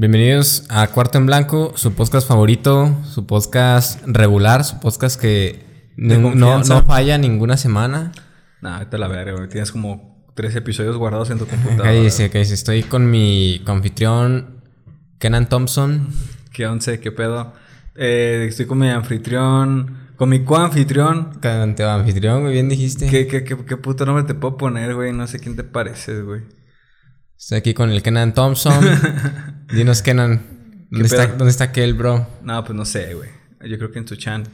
Bienvenidos a Cuarto en Blanco, su podcast favorito, su podcast regular, su podcast que no, no, falla ninguna semana. Nah, vete a la verga, güey. Tienes como tres episodios guardados en tu computadora. Cállese, cállese. Estoy con mi anfitrión Kenan Thompson. ¿Qué once? ¿Qué pedo? Eh, estoy con mi anfitrión, con mi coanfitrión. Con tu anfitrión, muy bien dijiste. ¿Qué, qué, qué, qué puto nombre te puedo poner, güey? No sé quién te pareces, güey. Estoy aquí con el Kenan Thompson. Dinos, Kenan, ¿dónde está? ¿dónde está aquel, bro? No, pues no sé, güey. Yo creo que en tu chan.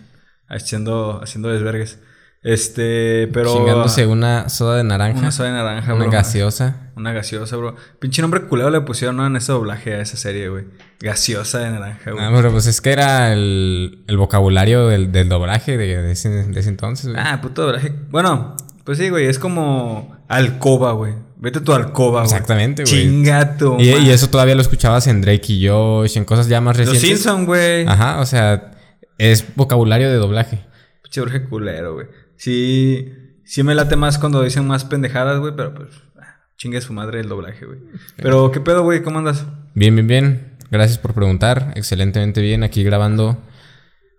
Haciendo, haciendo desvergues. Este, pero... Chingándose una soda de naranja. Una soda de naranja, Una bro. gaseosa. Una gaseosa, bro. Pinche nombre culero le pusieron ¿no? en ese doblaje a esa serie, güey. Gaseosa de naranja, güey. Ah, pero pues es que era el, el vocabulario del, del doblaje de, de ese, de ese entonces, güey. Ah, puto doblaje. Bueno, pues sí, güey. Es como alcoba, güey. Vete a tu alcoba, güey. Exactamente, güey. Chingato. Y, y eso todavía lo escuchabas en Drake y Josh, en cosas ya más Los recientes. Simpson, güey. Ajá, o sea, es vocabulario de doblaje. Pinche doblaje culero, güey. Sí, sí me late más cuando dicen más pendejadas, güey. Pero pues, ah, chingue su madre el doblaje, güey. Pero, ¿qué pedo, güey? ¿Cómo andas? Bien, bien, bien. Gracias por preguntar. Excelentemente bien. Aquí grabando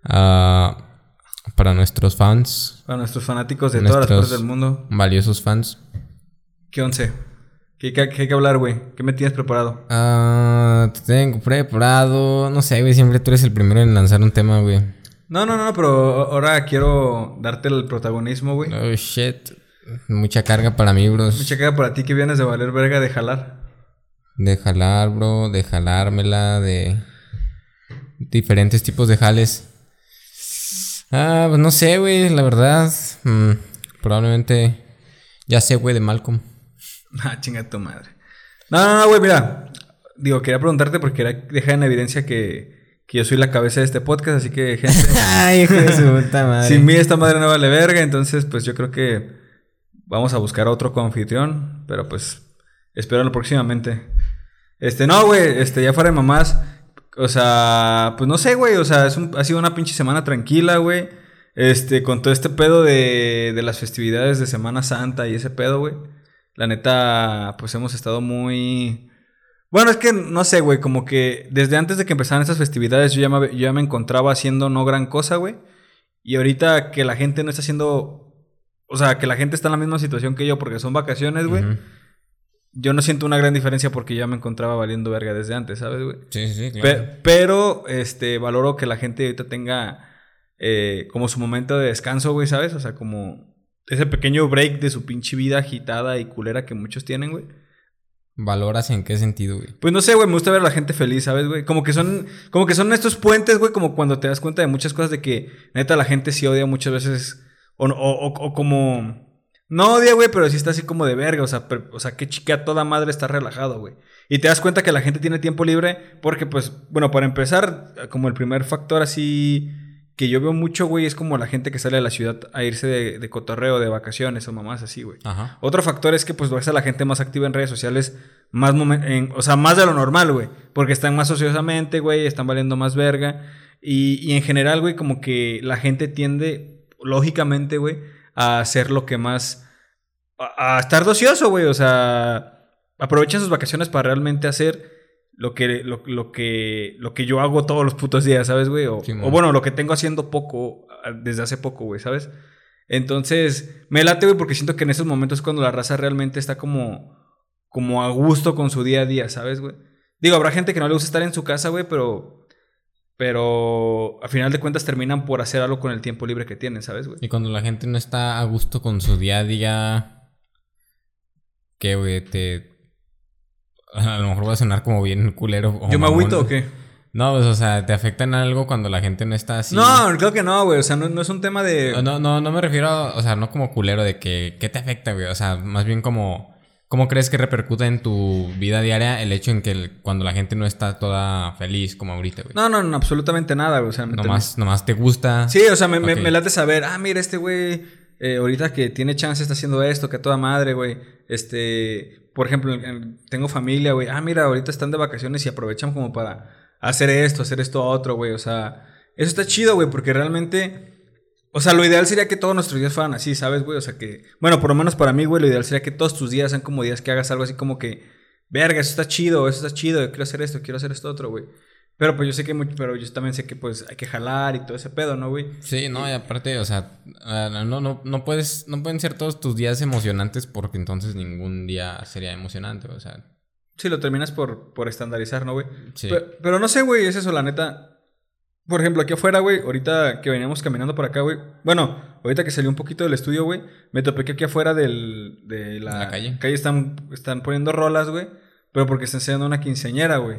ah, para nuestros fans, Para nuestros fanáticos de todas las partes del mundo. valiosos fans. ¿Qué once? ¿Qué, qué, qué hay que hablar, güey? ¿Qué me tienes preparado? Ah, te tengo preparado. No sé, güey. Siempre tú eres el primero en lanzar un tema, güey. No, no, no, pero ahora quiero darte el protagonismo, güey. Oh, shit. Mucha carga para mí, bros. Mucha cara para ti que vienes de valer verga de jalar. De jalar, bro, de jalármela, de diferentes tipos de jales. Ah, pues no sé, güey, la verdad. mm, probablemente ya sé, güey, de Malcolm. Ah, chinga tu madre. No, no, no, güey, mira. Digo, quería preguntarte porque quería dejar en evidencia que, que yo soy la cabeza de este podcast, así que, gente, Ay, hijo de su puta madre. sin mí esta madre no vale verga, entonces, pues yo creo que vamos a buscar otro coanfitrión, pero pues, espéralo próximamente. Este, no, güey, este, ya fuera de mamás, o sea, pues no sé, güey, o sea, es un- ha sido una pinche semana tranquila, güey. Este, con todo este pedo de, de las festividades de Semana Santa y ese pedo, güey. La neta, pues hemos estado muy... Bueno, es que no sé, güey, como que desde antes de que empezaran esas festividades yo ya me, yo ya me encontraba haciendo no gran cosa, güey. Y ahorita que la gente no está haciendo... O sea, que la gente está en la misma situación que yo porque son vacaciones, güey. Yo no siento una gran diferencia porque ya me encontraba valiendo verga desde antes, ¿sabes, güey? Sí, sí, Pe- claro. pero, este, valoro que la gente ahorita tenga eh, como su momento de descanso, güey, ¿sabes? O sea, como ese pequeño break de su pinche vida agitada y culera que muchos tienen, güey. ¿Valoras en qué sentido, güey? Pues no sé, güey, me gusta ver a la gente feliz, ¿sabes, güey? Como que son, como que son estos puentes, güey, como cuando te das cuenta de muchas cosas de que neta la gente sí odia muchas veces, o, o, o- o como, no odia, güey, pero sí está así como de verga, o sea, o sea, qué chica toda madre está relajado, güey. Y te das cuenta que la gente tiene tiempo libre porque, pues, bueno, para empezar, como el primer factor así que yo veo mucho, güey, es como la gente que sale de la ciudad a irse de, de cotorreo, de vacaciones o mamás así, güey. Ajá. Otro factor es que pues ves a la gente más activa en redes sociales, más en- o sea, más de lo normal, güey. Porque están más ociosamente, güey, están valiendo más verga. Y, y en general, güey, como que la gente tiende, lógicamente, güey, a hacer lo que más... A, a estar de ocioso, güey. O sea, aprovechan sus vacaciones para realmente hacer lo que, lo, lo que, lo que yo hago todos los putos días, ¿sabes, güey? O, bueno, lo que tengo haciendo poco, ah, desde hace poco, güey, ¿sabes? Entonces, me late, güey, porque siento que en esos momentos es cuando la raza realmente está como, como a gusto con su día a día, ¿sabes, güey? Digo, habrá gente que no le gusta estar en su casa, güey, pero. Pero a final de cuentas terminan por hacer algo con el tiempo libre que tienen, ¿sabes, güey? Y cuando la gente no está a gusto con su día a día, ¿qué, güey? Te... A lo mejor va a sonar como bien culero. ¿Yo me agüito o qué? No, pues, o sea, ¿te afecta en algo cuando la gente no está así? No, creo que no, güey. O sea, no, no es un tema de. No, no, no, no me refiero, o sea, no como culero de que, ¿qué te afecta, güey? O sea, más bien como, ¿cómo crees que repercute en tu vida diaria el hecho en que el- cuando la gente no está toda feliz como ahorita, güey? No, no, no, absolutamente nada, güey. O sea, ¿me nomás, nomás te gusta. Sí, o sea, me, me- me late saber, ah, mira, este güey, eh, ahorita que tiene chance está haciendo esto, que a toda madre, güey. Este, por ejemplo, en- en- tengo familia, güey. Ah, mira, ahorita están de vacaciones y aprovechan como para hacer esto, hacer esto otro, güey. O sea, eso está chido, güey, porque realmente. O sea, lo ideal sería que todos nuestros días fueran así, ¿sabes, güey? O sea, que. Bueno, por lo menos para mí, güey, lo ideal sería que todos tus días sean como días que hagas algo así como que. verga, eso está chido, eso está chido, quiero hacer esto, quiero hacer esto otro, güey. Pero pues yo sé que, pero yo también sé que pues hay que jalar y todo ese pedo, ¿no, güey? Sí, no, y aparte, o sea, ah, no, no, no puedes, no pueden ser todos tus días emocionantes porque entonces ningún día sería emocionante, o sea. Sí, lo terminas por, por estandarizar, ¿no, güey? Sí. Pero, no sé, güey, es eso, la neta. Por ejemplo, aquí afuera, güey, ahorita que veníamos caminando por acá, güey. Bueno, ahorita que salió un poquito del estudio, güey, me topé que aquí afuera del, de la, calle, calle están, están poniendo rolas, güey. Pero porque está enseñando una quinceañera, güey.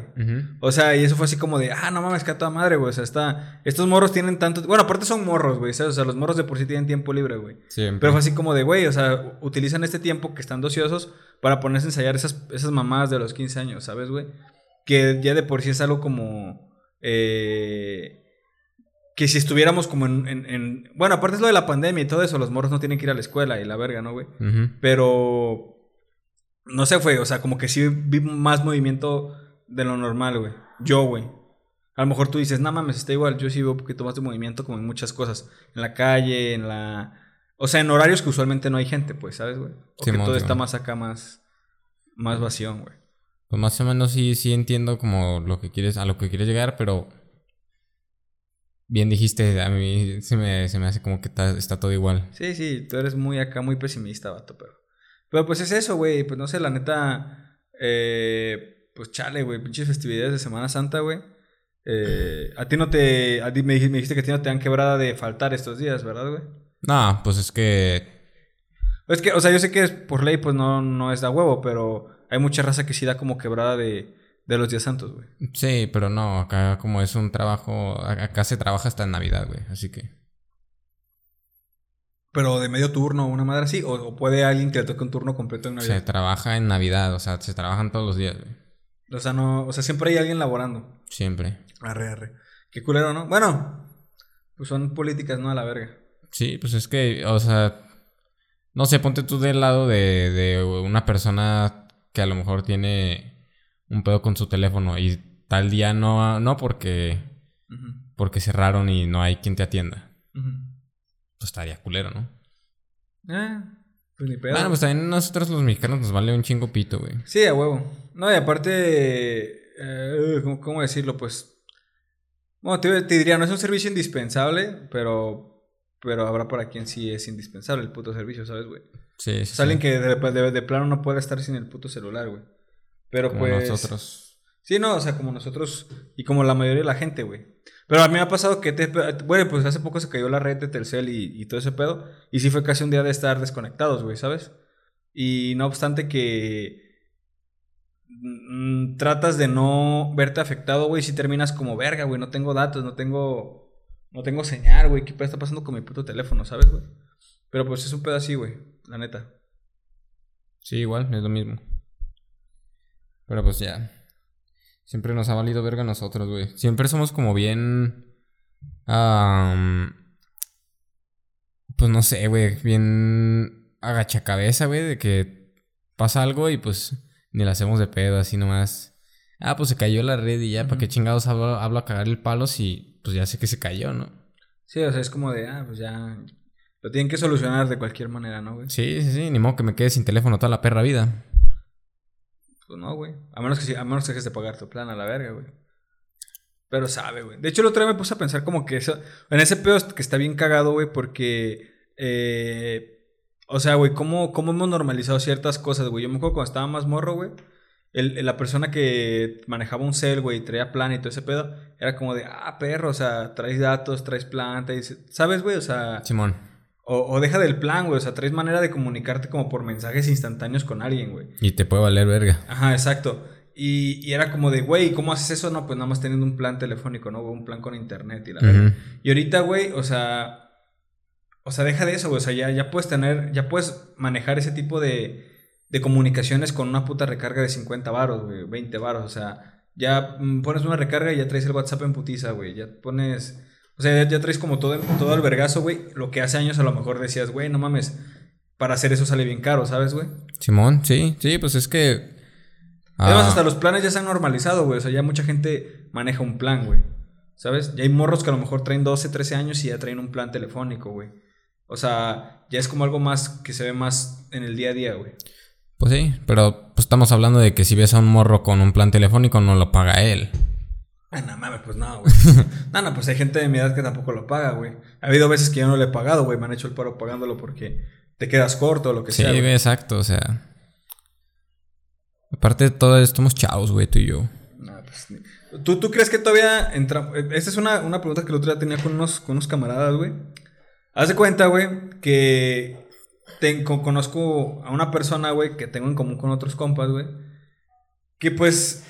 O sea, y eso fue así como de, ah, no mames, que a toda madre, güey. O sea, está. Estos morros tienen tanto. Bueno, aparte son morros, güey. O sea, los morros de por sí tienen tiempo libre, güey. Pero fue así como de, güey, o sea, utilizan este tiempo que están ociosos para ponerse a ensayar esas, esas mamadas de los 15 años, ¿sabes, güey? Que ya de por sí es algo como. Eh, que si estuviéramos como en, Bueno, aparte es lo de la pandemia y todo eso, los morros no tienen que ir a la escuela y la verga, ¿no, güey? Pero no sé, fue, o sea, como que sí vi más movimiento de lo normal, güey. Yo, güey. A lo mejor tú dices, no mames, está igual. Yo sí veo un poquito más de movimiento como en muchas cosas. En la calle, en la... O sea, en horarios que usualmente no hay gente, pues, ¿sabes, güey? O que todo está más acá, más... Más vacío, güey. Pues más o menos sí, sí entiendo como lo que quieres, a lo que quieres llegar, pero... Bien dijiste, a mí se me, se me hace como que está, está todo igual. Sí, sí, tú eres muy acá, muy pesimista, vato, pero... Pero pues es eso, güey. Pues no sé, la neta. Eh, pues chale, güey. Pinches festividades de Semana Santa, güey. Eh, a ti no te. A ti me, dijiste que a ti no te dan quebrada de faltar estos días, ¿verdad, güey? No, pues es que. Es que, o sea, yo sé que por ley, pues no, no es da huevo, pero hay mucha raza que sí da como quebrada de, de los días santos, güey. Sí, pero no, acá como es un trabajo. Acá se trabaja hasta en Navidad, güey. Así que. Pero de medio turno, una madre así, o, puede alguien que le toque un turno completo en Navidad. Se trabaja en Navidad, o sea, se trabajan todos los días, güey. O sea, no, o sea, siempre hay alguien laborando. Siempre. Arre, arre. Qué culero, ¿no? Bueno, pues son políticas, ¿no? A la verga. Sí, pues es que, o sea, no sé, ponte tú del lado de, de una persona que a lo mejor tiene un pedo con su teléfono y tal día no, no porque, porque cerraron y no hay quien te atienda pues estaría culero, ¿no? Eh, pues ni pedo. Bueno, pues también nosotros los mexicanos nos vale un chingo pito, güey. Sí, a huevo. No, y aparte, eh, ¿cómo, decirlo? Pues, bueno, te, diría, no es un servicio indispensable, pero, pero habrá para quien sí es indispensable el puto servicio, ¿sabes, güey? Sí, sí. O alguien que de, de, plano no puede estar sin el puto celular, güey. Pero como pues... nosotros. Sí, no, o sea, como nosotros y como la mayoría de la gente, güey. Pero a mí me ha pasado que, te, bueno, pues hace poco se cayó la red de Telcel y, todo ese pedo. Y sí fue casi un día de estar desconectados, güey, ¿sabes? Y no obstante que mm, tratas de no verte afectado, güey, si terminas como verga, güey, no tengo datos, no tengo, no tengo señal, güey, ¿qué está pasando con mi puto teléfono, ¿sabes, güey? Pero pues es un pedo así, güey, la neta. Sí, igual, es lo mismo. Pero pues ya. Siempre nos ha valido verga a nosotros, güey. Siempre somos como bien. pues no sé, güey. Bien agachacabeza, güey. De que pasa algo y pues ni la hacemos de pedo, así nomás. Ah, pues se cayó la red y ya, ¿para qué chingados hablo, a cagar el palo si pues ya sé que se cayó, ¿no? Sí, o sea, es como de, ah, pues ya. Lo tienen que solucionar de cualquier manera, ¿no, güey? Sí, sí, sí. Ni modo que me quede sin teléfono toda la perra vida. Pues no, güey. A menos que, a menos que dejes de pagar tu plan a la verga, güey. Pero sabe, güey. De hecho, el otro día me puse a pensar como que eso, en ese pedo que está bien cagado, güey, porque... Eh, o sea, güey, ¿cómo, ¿cómo hemos normalizado ciertas cosas, güey? Yo me acuerdo cuando estaba más morro, güey. El, la persona que manejaba un cel, güey, traía plan y todo ese pedo, era como de, ah, perro, o sea, traes datos, traes planta, y, ¿sabes, güey? O sea... Simón. O, deja del plan, güey. O sea, traes manera de comunicarte como por mensajes instantáneos con alguien, güey. Y te puede valer verga. Ajá, exacto. Y, era como de, güey, ¿cómo haces eso? No, pues nada más teniendo un plan telefónico, ¿no? Un plan con internet y la Y ahorita, güey, o sea. O sea, deja de eso, güey. O sea, ya, ya puedes tener, ya puedes manejar ese tipo de, de comunicaciones con una puta recarga de 50 varos, güey, 20 varos. O sea, ya mm, pones una recarga y ya traes el WhatsApp en putiza, güey. Ya pones o sea, ya, traes como todo, todo el vergazo, güey. Lo que hace años a lo mejor decías, güey, no mames. Para hacer eso sale bien caro, ¿sabes, güey? Simón, sí, sí, pues es que. Además, ah, hasta los planes ya se han normalizado, güey. O sea, ya mucha gente maneja un plan, güey. ¿Sabes? Ya hay morros que a lo mejor traen 12, 13 años y ya traen un plan telefónico, güey. O sea, ya es como algo más que se ve más en el día a día, güey. Pues sí, pero pues estamos hablando de que si ves a un morro con un plan telefónico no lo paga él. Ah, no mames, pues no, güey. no, no, pues hay gente de mi edad que tampoco lo paga, güey. Ha habido veces que yo no le he pagado, güey. Me han hecho el paro pagándolo porque te quedas corto o lo que Sí, sea. güey, exacto, o sea. Aparte de todo, estamos chavos, güey, tú y yo. No, pues, ¿Tú, ¿Tú crees que todavía entra? eh, Esta es una, una pregunta que el otro día tenía con unos, con unos camaradas, güey. Haz de cuenta, güey, que tengo, conozco a una persona, güey, que tengo en común con otros compas, güey. Que pues,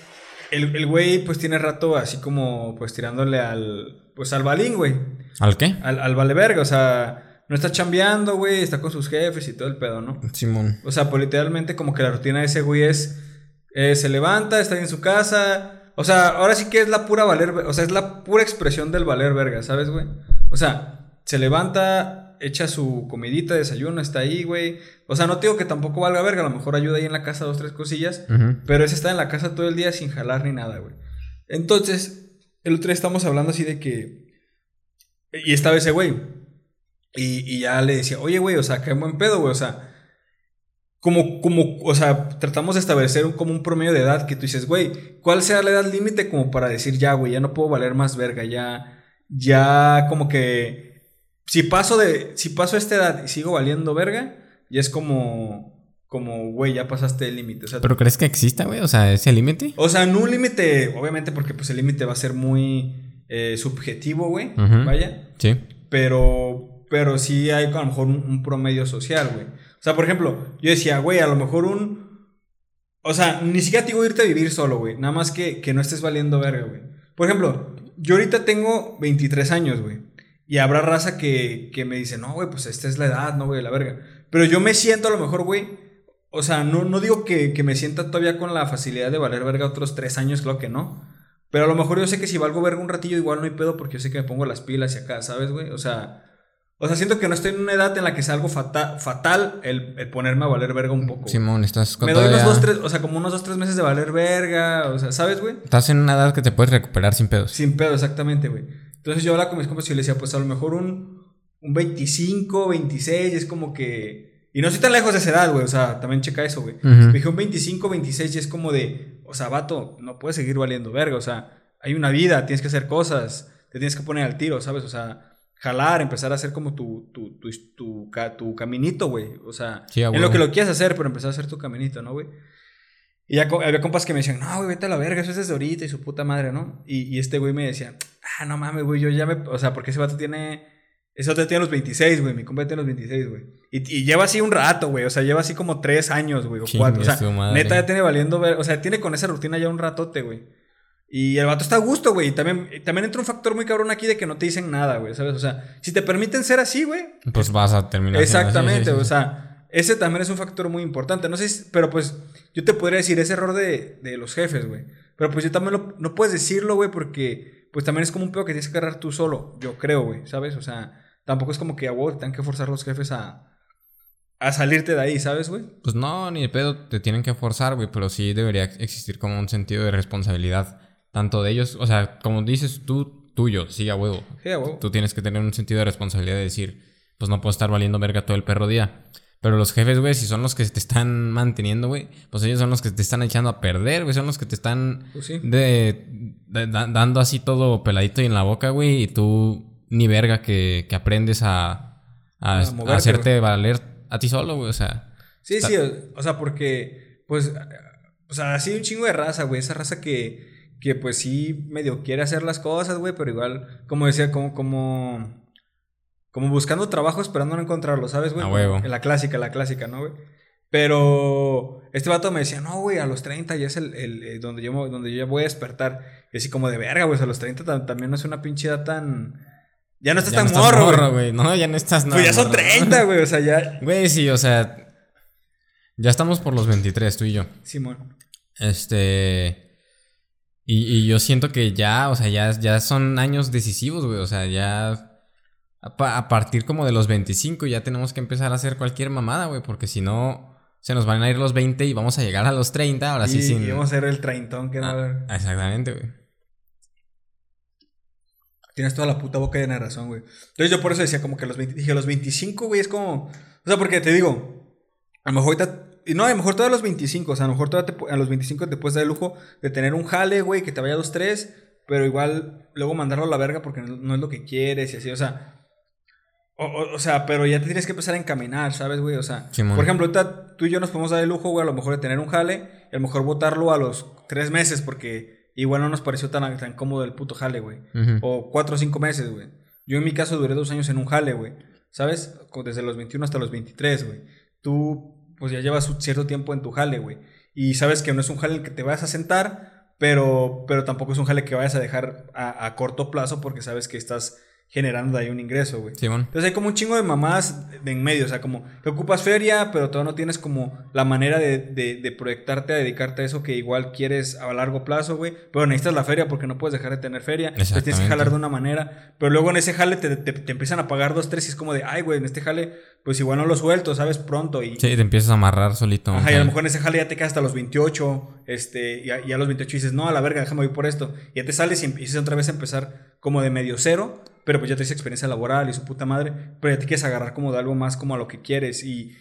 el, el güey, pues tiene rato así como, pues tirándole al, pues al balín, güey. ¿Al qué? Al, al vale verga, o sea, no está chambeando, güey, está con sus jefes y todo el pedo, ¿no? Simón. O sea, pues literalmente como que la rutina de ese güey es, eh, se levanta, está en su casa, o sea, ahora sí que es la pura valer, o sea, es la pura expresión del valer verga, ¿sabes, güey? O sea, se levanta, echa su comidita, desayuno, está ahí, güey. O sea, no te digo que tampoco valga verga, a lo mejor ayuda ahí en la casa dos, tres cosillas, pero ese está en la casa todo el día sin jalar ni nada, güey. Entonces, el otro día estamos hablando así de que. Y estaba ese güey. Y, y ya le decía, oye, güey, o sea, qué buen pedo, güey. O sea, como, como, o sea, tratamos de establecer un, como un promedio de edad que tú dices, güey, ¿cuál sea la edad límite como para decir, ya, güey, ya no puedo valer más verga, ya, ya, como que, si paso de, si paso esta edad y sigo valiendo verga, ya es como, como, güey, ya pasaste el límite. O sea, ¿Pero crees que exista, güey? O sea, ese límite. o sea, no un límite, obviamente, porque pues el límite va a ser muy eh, subjetivo, güey. Vaya. Sí. Pero, pero sí hay a lo mejor un, un promedio social, güey. O sea, por ejemplo, yo decía, güey, a lo mejor un. O sea, ni siquiera te digo irte a vivir solo, güey. Nada más que, que no estés valiendo verga, güey. Por ejemplo, yo ahorita tengo 23 años, güey. Y habrá raza que, que me dice, no, güey, pues esta es la edad, no, güey, la verga. Pero yo me siento a lo mejor, güey. O sea, no, no digo que, que me sienta todavía con la facilidad de valer verga otros tres años, claro que no. Pero a lo mejor yo sé que si valgo verga un ratillo, igual no hay pedo porque yo sé que me pongo las pilas y acá, ¿sabes, güey? O sea, o sea, siento que no estoy en una edad en la que sea algo fata- fatal el, el ponerme a valer verga un poco. Simón, estás con me doy unos dos, tres, o sea, como unos dos, tres meses de valer verga, o sea, ¿sabes, güey? Estás en una edad que te puedes recuperar sin pedos. Sin pedo, exactamente, güey. Entonces yo hablaba con mis compas y yo le decía, pues a lo mejor un, un 25, 26, es como que... Y no estoy tan lejos de esa edad, güey, o sea, también checa eso, güey. Me dije un 25, 26 y es como de, o sea, vato, no puedes seguir valiendo verga, o sea, hay una vida, tienes que hacer cosas, te tienes que poner al tiro, ¿sabes? O sea, jalar, empezar a hacer como tu, tu, tu, tu, tu caminito, güey. O sea, Sí, en lo que lo quieras hacer, pero empezar a hacer tu caminito, ¿no, güey? Y ya había compas que me decían, no, güey, vete a la verga, eso es desde ahorita y su puta madre, ¿no? Y, y este güey me decía, ah, no mames, güey, yo ya me. O sea, porque ese vato tiene. Ese vato tiene los 26, güey, mi compa tiene los 26, güey. Y, y lleva así un rato, güey, o sea, lleva así como tres años, güey, o Chingue cuatro. O sea, neta ya tiene valiendo ver. O sea, tiene con esa rutina ya un ratote, güey. Y el vato está a gusto, güey. Y también, también entra un factor muy cabrón aquí de que no te dicen nada, güey, ¿sabes? O sea, si te permiten ser así, güey, Pues vas a terminar. así, Exactamente, sí, sí, o sea, ese también es un factor muy importante. No sé, si- pero pues yo te podría decir ese error de, de los jefes, güey. Pero pues yo también lo- no puedes decirlo, güey, porque pues también es como un pedo que tienes que agarrar tú solo, yo creo, güey, ¿sabes? O sea, tampoco es como que a te tengan que forzar los jefes a, a salirte de ahí, ¿sabes, güey? Pues no, ni de pedo te tienen que forzar, güey, pero sí debería existir como un sentido de responsabilidad, tanto de ellos, o sea, como dices tú, tuyo, sí, a huevo. Sí, a huevo. Tú tienes que tener un sentido de responsabilidad de decir, pues no puedo estar valiendo verga todo el perro día. Pero los jefes, güey, si son los que te están manteniendo, güey, pues ellos son los que te están echando a perder, güey, son los que te están Pues sí. de, de- da- dando así todo peladito y en la boca, güey, y tú ni verga que, que aprendes a, a, A a moverte, hacerte valer a ti solo, güey, o sea. Sí, Está- sí, o, o sea, porque, pues, o sea, así un chingo de raza, güey. Esa raza que, que, pues, sí medio quiere hacer las cosas, güey, pero igual, como decía, como, como, como buscando trabajo esperando no encontrarlo, ¿sabes, güey? A huevo. La clásica, la clásica, ¿no, güey? Pero este vato me decía, no, güey, a los 30 ya es el, el- eh, donde, yo, donde yo ya voy a despertar. Y así como de verga, güey, a los 30 tam- también no es una pinche edad tan... Ya no estás ya tan no morro, güey. güey. No, ya no estás nada. Pues ya son morro. 30, güey, o sea, ya... Güey, sí, o sea. Ya estamos por los 23, tú y yo. Simón. Este. Y, y yo siento que ya, o sea, ya, ya son años decisivos, güey. O sea, ya. A, pa- a partir como de los 25 ya tenemos que empezar a hacer cualquier mamada, güey. Porque si no, se nos van a ir los 20 y vamos a llegar a los 30. Ahora sí, y, sin. y vamos a ser el treintón que no. Ah, exactamente, güey. Tienes toda la puta boca llena de razón, güey. Entonces yo por eso decía como que los 20, dije, los 25, güey, es como... O sea, porque te digo, a lo mejor ahorita Y no, a lo mejor todavía a los 25, o sea, a lo mejor todavía te a los 25 te puedes dar el lujo de tener un jale, güey, que te vaya a dos, tres, pero igual luego mandarlo a la verga porque no, no es lo que quieres y así, o sea. O, o- o sea, pero ya te tienes que empezar a encaminar, ¿sabes, güey? O sea, Simón. por ejemplo, ahorita tú y yo nos podemos dar el lujo, güey, a lo mejor de tener un jale y a lo mejor votarlo a los tres meses porque igual no nos pareció tan, tan cómodo el puto jale, güey. O cuatro o cinco meses, güey. Yo en mi caso duré dos años en un jale, güey. ¿Sabes? Desde los 21 hasta los 23, güey. Tú, pues ya llevas cierto tiempo en tu jale, güey. Y sabes que no es un jale en el que te vayas a sentar, pero, pero tampoco es un jale que vayas a dejar a, a corto plazo porque sabes que estás generando ahí un ingreso, güey. Simón. Entonces hay como un chingo de mamás de en medio, o sea, como que ocupas feria, pero todavía no tienes como la manera de, de, de proyectarte a dedicarte a eso que igual quieres a largo plazo, güey. Pero necesitas la feria porque no puedes dejar de tener feria. Entonces tienes que jalar de una manera. Pero luego en ese jale te, te- te empiezan a pagar dos, tres y es como de, ay, güey, en este jale, pues igual no lo suelto, ¿sabes? Pronto. Y, Sí, te empiezas a amarrar solito. Ajá, y a lo mejor en ese jale ya te quedas hasta los 28, este, y a, y a los 28 dices, no, a la verga, déjame ir por esto. Y ya te sales y empiezas otra vez a empezar como de medio cero, pero pues ya te dice experiencia laboral y su puta madre, pero ya te quieres agarrar como de algo más como a lo que quieres. Y,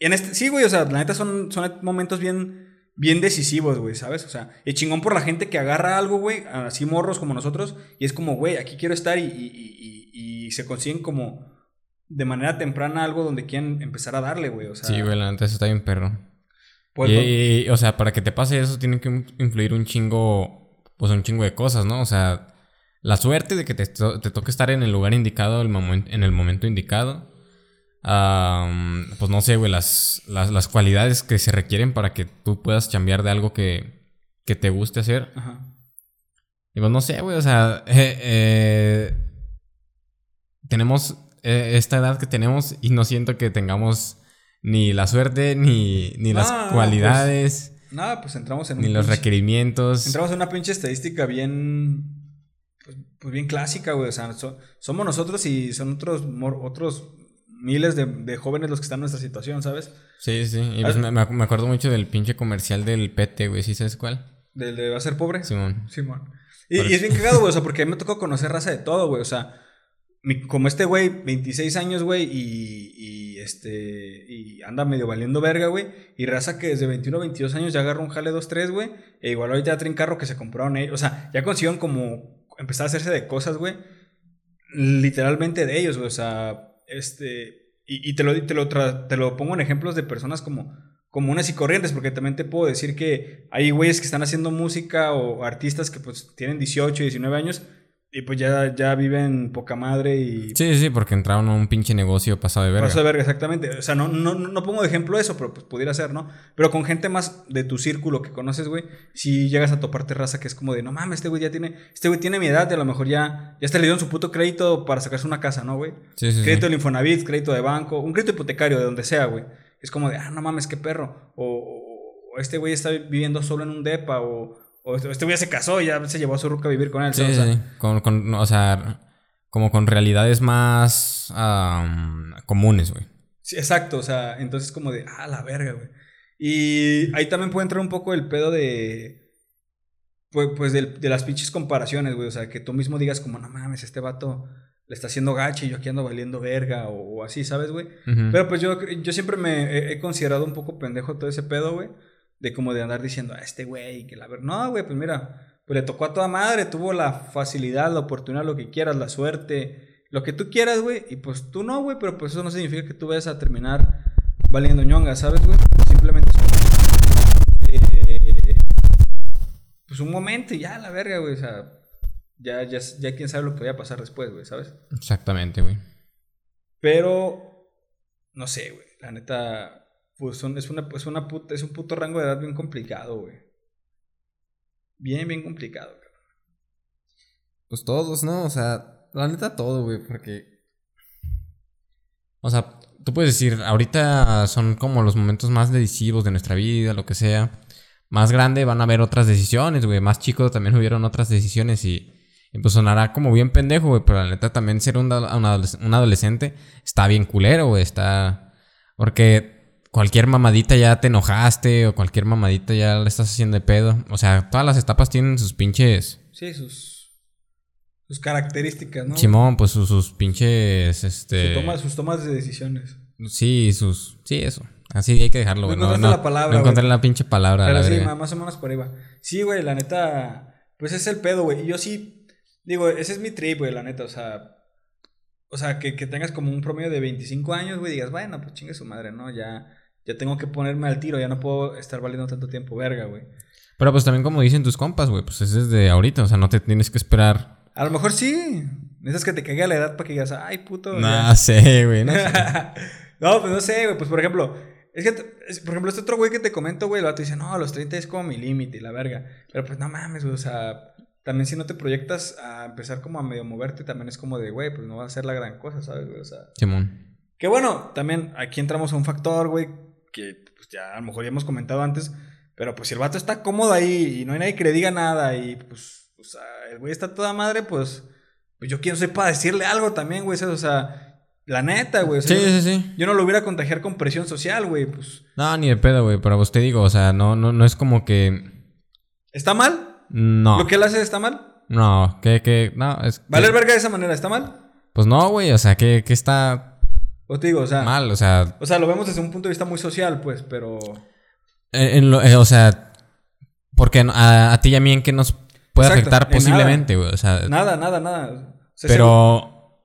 en este, sí, güey, o sea, la neta son, son momentos bien, bien decisivos, güey, ¿sabes? O sea, y chingón por la gente que agarra algo, güey, así morros como nosotros, y es como, güey, aquí quiero estar y, y, y- y- y se consiguen como de manera temprana algo donde quieren empezar a darle, güey, o sea. Sí, güey, la neta, eso está bien perro. pues, y- o sea, para que te pase eso, tiene que influir un chingo, pues un chingo de cosas, ¿no? O sea, la suerte de que te, to- te toque estar en el lugar indicado, el en el momento indicado. Pues no sé, güey, las, las, las cualidades que se requieren para que tú puedas chambear de algo que, que te guste hacer. Ajá. Y pues no sé, güey, o sea, eh, eh, tenemos eh, esta edad que tenemos y no siento que tengamos ni la suerte, ni, ni las No, cualidades, Nada, pues entramos en ni un los pinche- requerimientos. Entramos en una pinche estadística bien. Pues, pues bien clásica, güey. O sea, so- somos nosotros y son otros, mor- otros miles de, de jóvenes los que están en nuestra situación, ¿sabes? Sí, sí, y pues Ah. me, me ac- me acuerdo mucho del pinche comercial del PT, güey, ¿sí sabes cuál? Del de va a ser pobre. Simón. Simón. Y, es bien cagado, güey. O sea, porque a mí me tocó conocer raza de todo, güey. O sea, mi- como este güey, 26 años, güey, y, y este. Y anda medio valiendo verga, güey. Y raza que desde 21 22 años ya agarró un jale 2-3, güey. E igual ahorita ya traen carro que se compraron ellos. O sea, ya consiguieron como empezar a hacerse de cosas, güey. Literalmente de ellos, güey. O sea, este. Y, y te, lo, te, lo tra- te lo pongo en ejemplos de personas como comunes y corrientes, porque también te puedo decir que hay güeyes que están haciendo música o artistas que pues tienen 18, 19 años y pues ya, ya viven poca madre y... Sí, sí, porque entraron a un pinche negocio pasado de verga. Paso de verga, exactamente. O sea, no, no, no pongo de ejemplo eso, pero pues pudiera ser, ¿no? Pero con gente más de tu círculo que conoces, güey, si llegas a toparte raza que es como de, no mames, este güey ya tiene, este güey tiene mi edad y a lo mejor ya, ya está le dieron su puto crédito para sacarse una casa, ¿no, güey? Sí, sí, sí. Crédito del Infonavit, crédito de banco, un crédito hipotecario de donde sea, güey. Es como de, ah, no mames, qué perro. O, o- o este güey está viviendo solo en un depa. O, o este este güey se casó y ya se llevó a su ruca a vivir con él. Sí, ¿sabes? sí, O sea, sí. Con, con, o sea, como con realidades más am, comunes, güey. sí, exacto, o sea, entonces como de, ah, la verga, güey. Y ahí también puede entrar un poco el pedo de. Pues, pues de, las pinches comparaciones, güey. O sea, que tú mismo digas, como, no mames, este vato le está haciendo gacha y yo aquí ando valiendo verga. O, o así, ¿sabes, güey? Pero pues yo, yo siempre me he, he considerado un poco pendejo todo ese pedo, güey. De como de andar diciendo, a este güey, que la verdad. No, güey, pues mira, pues le tocó a toda madre, tuvo la facilidad, la oportunidad, lo que quieras, la suerte, lo que tú quieras, güey. Y pues tú no, güey, pero pues eso no significa que tú vayas a terminar valiendo ñonga, ¿sabes, güey? Simplemente es como, eh, pues un momento y ya, la verga, güey. O sea, ya, ya, ya quién sabe lo que vaya a pasar después, güey, ¿sabes? Exactamente, güey. Pero, no sé, güey. La neta, pues son- es, una, es, una puta- es un puto rango de edad bien complicado, güey. Bien, bien complicado, cabrón. Pues todos, ¿no? O sea, la neta todo, güey, porque... O sea, tú puedes decir, ahorita son como los momentos más decisivos de nuestra vida, lo que sea. Más grande van a haber otras decisiones, güey. Más chico también hubieron otras decisiones y... y pues sonará como bien pendejo, güey, pero la neta también ser un, un un adolescente está bien culero, güey. Está... Porque cualquier mamadita ya te enojaste o cualquier mamadita ya le estás haciendo de pedo. O sea, todas las etapas tienen sus pinches... Sí, sus, sus características, ¿no? Simón, pues sus, sus pinches, este... toma- sus tomas de decisiones. Sí, sus... Sí, eso. Así hay que dejarlo, güey. No No, encontraste no, la palabra, no encontré güey. la pinche palabra, Pero la sí, más o menos por ahí va. Sí, güey, la neta. Pues es el pedo, güey. Y yo sí. Digo, ese es mi trip, güey, la neta. O sea. O sea, que, que tengas como un promedio de 25 años, güey. Digas, bueno, pues chingue su madre, ¿no? Ya. Ya tengo que ponerme al tiro. Ya no puedo estar valiendo tanto tiempo, verga, güey. Pero pues también como dicen tus compas, güey, pues es desde ahorita, o sea, no te tienes que esperar. A lo mejor sí. Necesitas que te caiga la edad para que digas, ay, puto. No ya". sé, güey, no sé. no, pues no sé, güey. Pues por ejemplo, es que, por ejemplo, este otro güey que te comento, güey, el vato dice, no, a los 30 es como mi límite y la verga. Pero pues no mames, güey, o sea, también si no te proyectas a empezar como a medio moverte, también es como de, güey, pues no va a ser la gran cosa, ¿sabes, güey? O sea, Simón. que bueno, también aquí entramos a un factor, güey, que pues ya a lo mejor ya hemos comentado antes, pero pues si el vato está cómodo ahí y no hay nadie que le diga nada y pues, o sea, el güey está toda madre, pues, pues yo quiero para decirle algo también, güey, o sea, la neta, güey. o sea, Sí, yo, sí, sí. yo no lo hubiera a contagiar con presión social, güey, pues, No, ni de pedo, güey, pero pues te digo, o sea, no, no, no es como que. ¿está mal? No. ¿Lo que él hace está mal? No, que, que. No, es. que- ¿Vale el verga de esa manera? ¿Está mal? Pues no, güey, o sea, que, que está O te digo, o sea, mal, o sea. o sea, lo vemos desde un punto de vista muy social, pues, pero... en- en lo- eh, o sea. Porque a, a ti y a mí en qué nos puede Exacto, afectar en posiblemente, güey, o sea. Nada, nada, nada. Pero.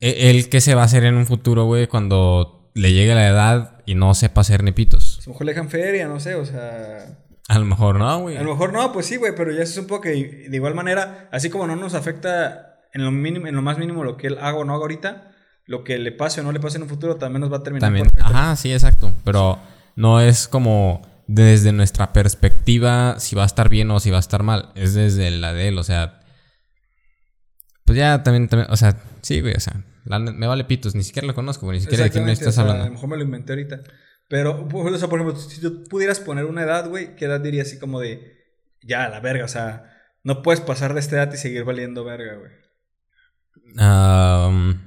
e- Él, ¿qué se va a hacer en un futuro, güey, cuando le llegue la edad y no sepa hacer nepitos? A lo mejor le dejan feria, no sé, o sea... A lo mejor no, güey. A lo mejor no, pues sí, güey, pero ya se supo que de igual manera, así como no nos afecta en lo mínimo, en lo más mínimo lo que él haga o no haga ahorita, lo que le pase o no le pase en un futuro también nos va a terminar También. Ajá, sí, exacto. Pero no es como desde nuestra perspectiva si va a estar bien o si va a estar mal. Es desde la de él, o sea. Pues ya también, también o sea, sí, güey, o sea, la me vale pitos, ni siquiera lo conozco, güey, ni siquiera de quién me estás o sea, A lo hablando. mejor me lo inventé ahorita. Pero, por- o sea, por ejemplo, si tú pudieras poner una edad, güey, ¿qué edad dirías así como de... Ya, la verga, o sea, no puedes pasar de esta edad y seguir valiendo verga, güey. Um,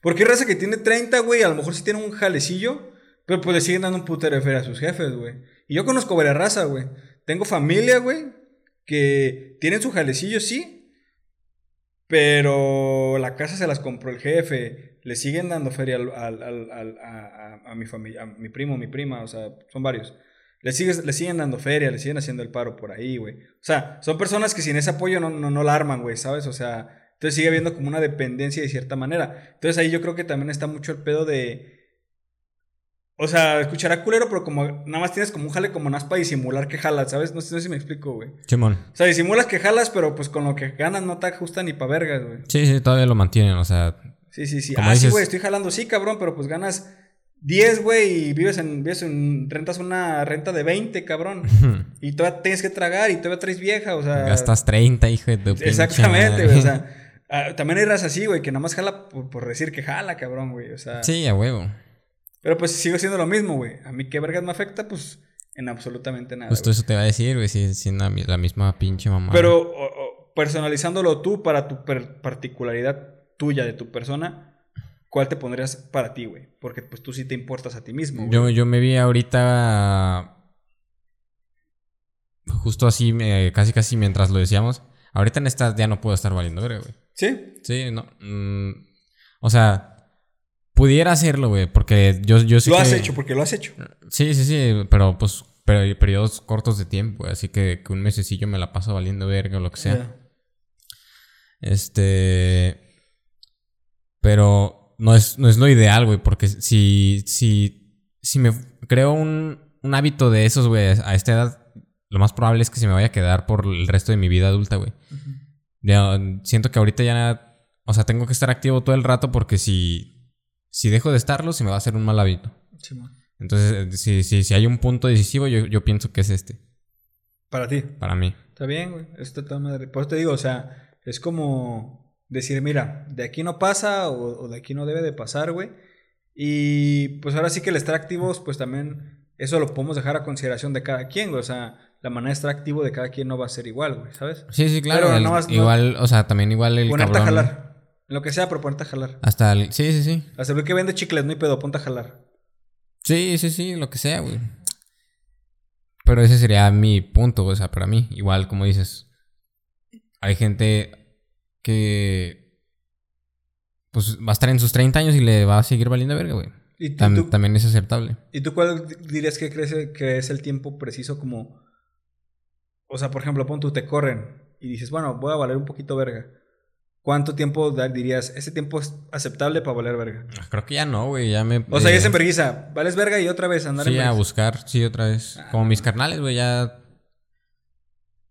Porque hay raza que tiene 30, güey, a lo mejor sí tiene un jalecillo, pero pues le siguen dando un putero de feria a sus jefes, güey. Y yo conozco varias raza, güey. Tengo familia, güey, que tienen su jalecillo, sí, pero la casa se las compró el jefe. Le siguen dando feria a, mi familia, a mi primo, mi prima, o sea, son varios. Le, le siguen dando feria, le siguen haciendo el paro por ahí, güey. O sea, son personas que sin ese apoyo no, no, no la arman, güey, ¿sabes? O sea, entonces sigue habiendo como una dependencia de cierta manera. Entonces ahí yo creo que también está mucho el pedo de... O sea, escuchará culero, pero como nada más tienes como un jale como nada para disimular que jalas, ¿sabes? No sé, no sé si me explico, güey. Simón. O sea, disimulas que jalas, pero pues con lo que ganas no te ajusta ni pa' vergas, güey. Sí, sí, todavía lo mantienen, o sea. Sí, sí, sí. Como ah, sí, güey, estoy jalando, sí, cabrón, pero pues ganas 10, güey, y vives en, vives en, rentas una renta de 20, cabrón. Y todavía tienes que tragar y todavía traes vieja, o sea. Gastas 30, hijo de tu Exactamente, güey, o sea. Ah, también hay raza así, güey, que nada más jala por, por decir que jala, cabrón, güey, o sea. Sí, a huevo. Pero pues sigo siendo lo mismo, güey. A mí qué vergas me afecta, pues en absolutamente nada. Justo güey. eso te va a decir, güey, si si la, mi- la misma pinche mamá. Pero o- o, personalizándolo tú para tu per- particularidad tuya de tu persona, ¿cuál te pondrías para ti, güey? Porque pues tú sí te importas a ti mismo. güey. Yo, yo me vi ahorita. Justo así, me- casi casi mientras lo decíamos. Ahorita en esta ya no puedo estar valiendo verga, güey. ¿Sí? Sí, no. mm, o sea, pudiera hacerlo, güey, porque yo, yo sí lo que- has hecho, porque lo has hecho. Sí, sí, sí, pero pues pero, periodos cortos de tiempo, güey, así que, que un mesecillo me la paso valiendo verga o lo que sea. Este. Pero no es, no es lo ideal, güey, porque si, si, si me creo un, un hábito de esos, güey, a esta edad, lo más probable es que se me vaya a quedar por el resto de mi vida adulta, güey. Ya, siento que ahorita ya, o sea, tengo que estar activo todo el rato porque si, si dejo de estarlo, se me va a hacer un mal hábito. Entonces, eh, si, si, si hay un punto decisivo, yo, yo pienso que es este, Para ti. para mí. Está bien, güey. Esto está madre. Por eso te digo, o sea, es como decir, mira, de aquí no pasa o, o de aquí no debe de pasar, güey. Y pues ahora sí que el estar activos, pues también eso lo podemos dejar a consideración de cada quien, güey. O sea, la manera de estar activo de cada quien no va a ser igual, güey, ¿sabes? Sí, sí, claro. Pero el- no vas- no- igual, o sea, también igual el ponerte a jalar. Lo que sea, pero ponerte a jalar. Hasta el... Sí, sí, sí. Hasta el que vende chicles, no hay pedo, ponte a jalar. Sí, sí, sí, lo que sea, güey. Pero ese sería mi punto, o sea, para mí. Igual, como dices, hay gente que pues va a estar en sus 30 años y le va a seguir valiendo verga, güey. ¿Y tú, tam- tú- también es aceptable. ¿Y tú cuál dirías que crees que es el tiempo preciso como... O sea, por ejemplo, pon tú, te corren y dices, bueno, voy a valer un poquito verga. ¿Cuánto tiempo dirías, ese tiempo es aceptable para valer verga? Ah, Creo que ya no, güey, ya me... O sea, ya eh, es en vergüenza. Vales verga y otra vez andar Sí, en a vergüenza. buscar, sí, otra vez. Ah, Como mis carnales, güey, ya...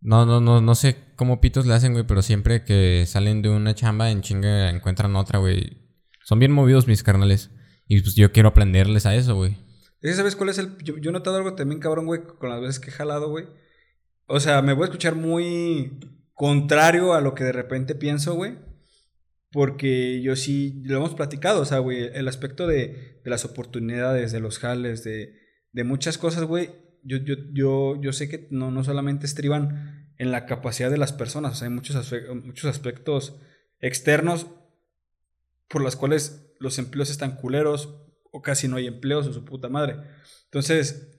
No, no, no, no sé cómo pitos le hacen, güey, pero siempre que salen de una chamba en chinga encuentran otra, güey. Son bien movidos mis carnales. Y pues yo quiero aprenderles a eso, güey. ¿Sabes cuál es el...? Yo, yo he notado algo también cabrón, güey, con las veces que he jalado, güey. O sea, me voy a escuchar muy contrario a lo que de repente pienso, güey. Porque yo sí, lo hemos platicado, o sea, güey, el aspecto de, de las oportunidades, de los jales, de, de muchas cosas, güey. Yo, yo, yo, yo sé que no, no solamente estriban en la capacidad de las personas, o sea, hay muchos, aspe- muchos aspectos externos por las cuales los empleos están culeros o casi no hay empleos o su puta madre. Entonces,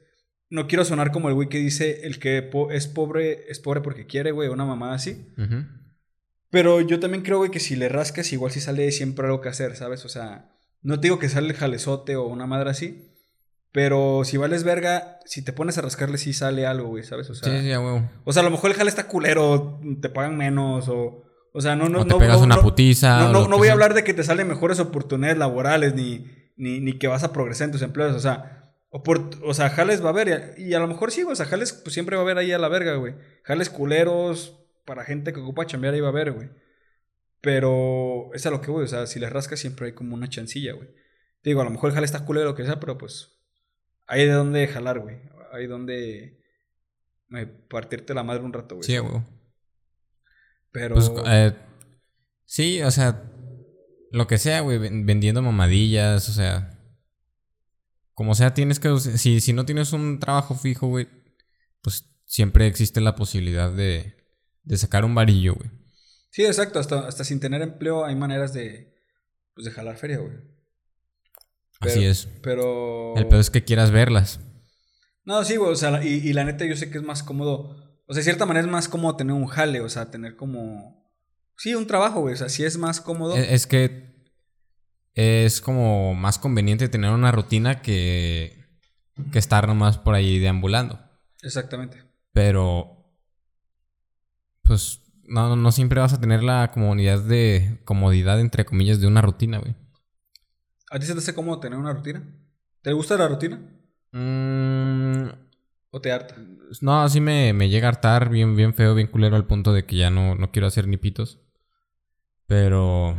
no quiero sonar como el güey que dice el que po- es pobre es pobre porque quiere, güey, una mamá así. Pero yo también creo, güey, que si le rascas, igual si sale siempre algo que hacer, ¿sabes? O sea, no te digo que sale el jalezote o una madre así. Pero si vales verga, si te pones a rascarle, sí sale algo, güey, ¿sabes? O sea, Sí, sí, a huevo. o sea, a lo mejor el jale está culero, te pagan menos, o. O sea, no, no, o te no, pegas no, una putiza. no, voy a hablar de que te salen mejores oportunidades laborales ni, ni, ni que vas a progresar en tus empleos. O sea, opor- o sea, jales va a haber. Y a lo mejor sí, güey. O sea, jales pues, siempre va a haber ahí a la verga, güey. Jales culeros para gente que ocupa chambear ahí va a haber, güey. Pero es a lo que voy. O sea, si le rascas siempre hay como una chancilla, güey. Te digo, a lo mejor el jale está culero o lo que sea, pero pues hay de dónde jalar, güey. Hay donde eh, partirte la madre un rato, güey. Sí, huevo. Pero... Pues, eh, sí, o sea, lo que sea, güey, ven- vendiendo mamadillas, o sea, como sea, tienes que, si, si no tienes un trabajo fijo, güey, pues siempre existe la posibilidad de, de sacar un varillo, güey. Sí, exacto. Hasta, hasta sin tener empleo hay maneras de, pues, de jalar feria, güey. Así es. Pero... El peor es que quieras verlas. No, sí, güey. O sea, y, y la neta yo sé que es más cómodo. O sea, de cierta manera es más cómodo tener un jale. O sea, tener como... Sí, un trabajo, güey. O sea, sí es más cómodo. Es, es que es como más conveniente tener una rutina que, que estar nomás por ahí deambulando. Exactamente. Pero, pues, no, no siempre vas a tener la comodidad de, comodidad, entre comillas, de una rutina, güey. ¿A ti se te hace cómodo tener una rutina? ¿Te gusta la rutina? Mm, ¿O te harta? no, así me, me llega a hartar bien, bien feo, bien culero al punto de que ya no, no quiero hacer ni pitos. Pero,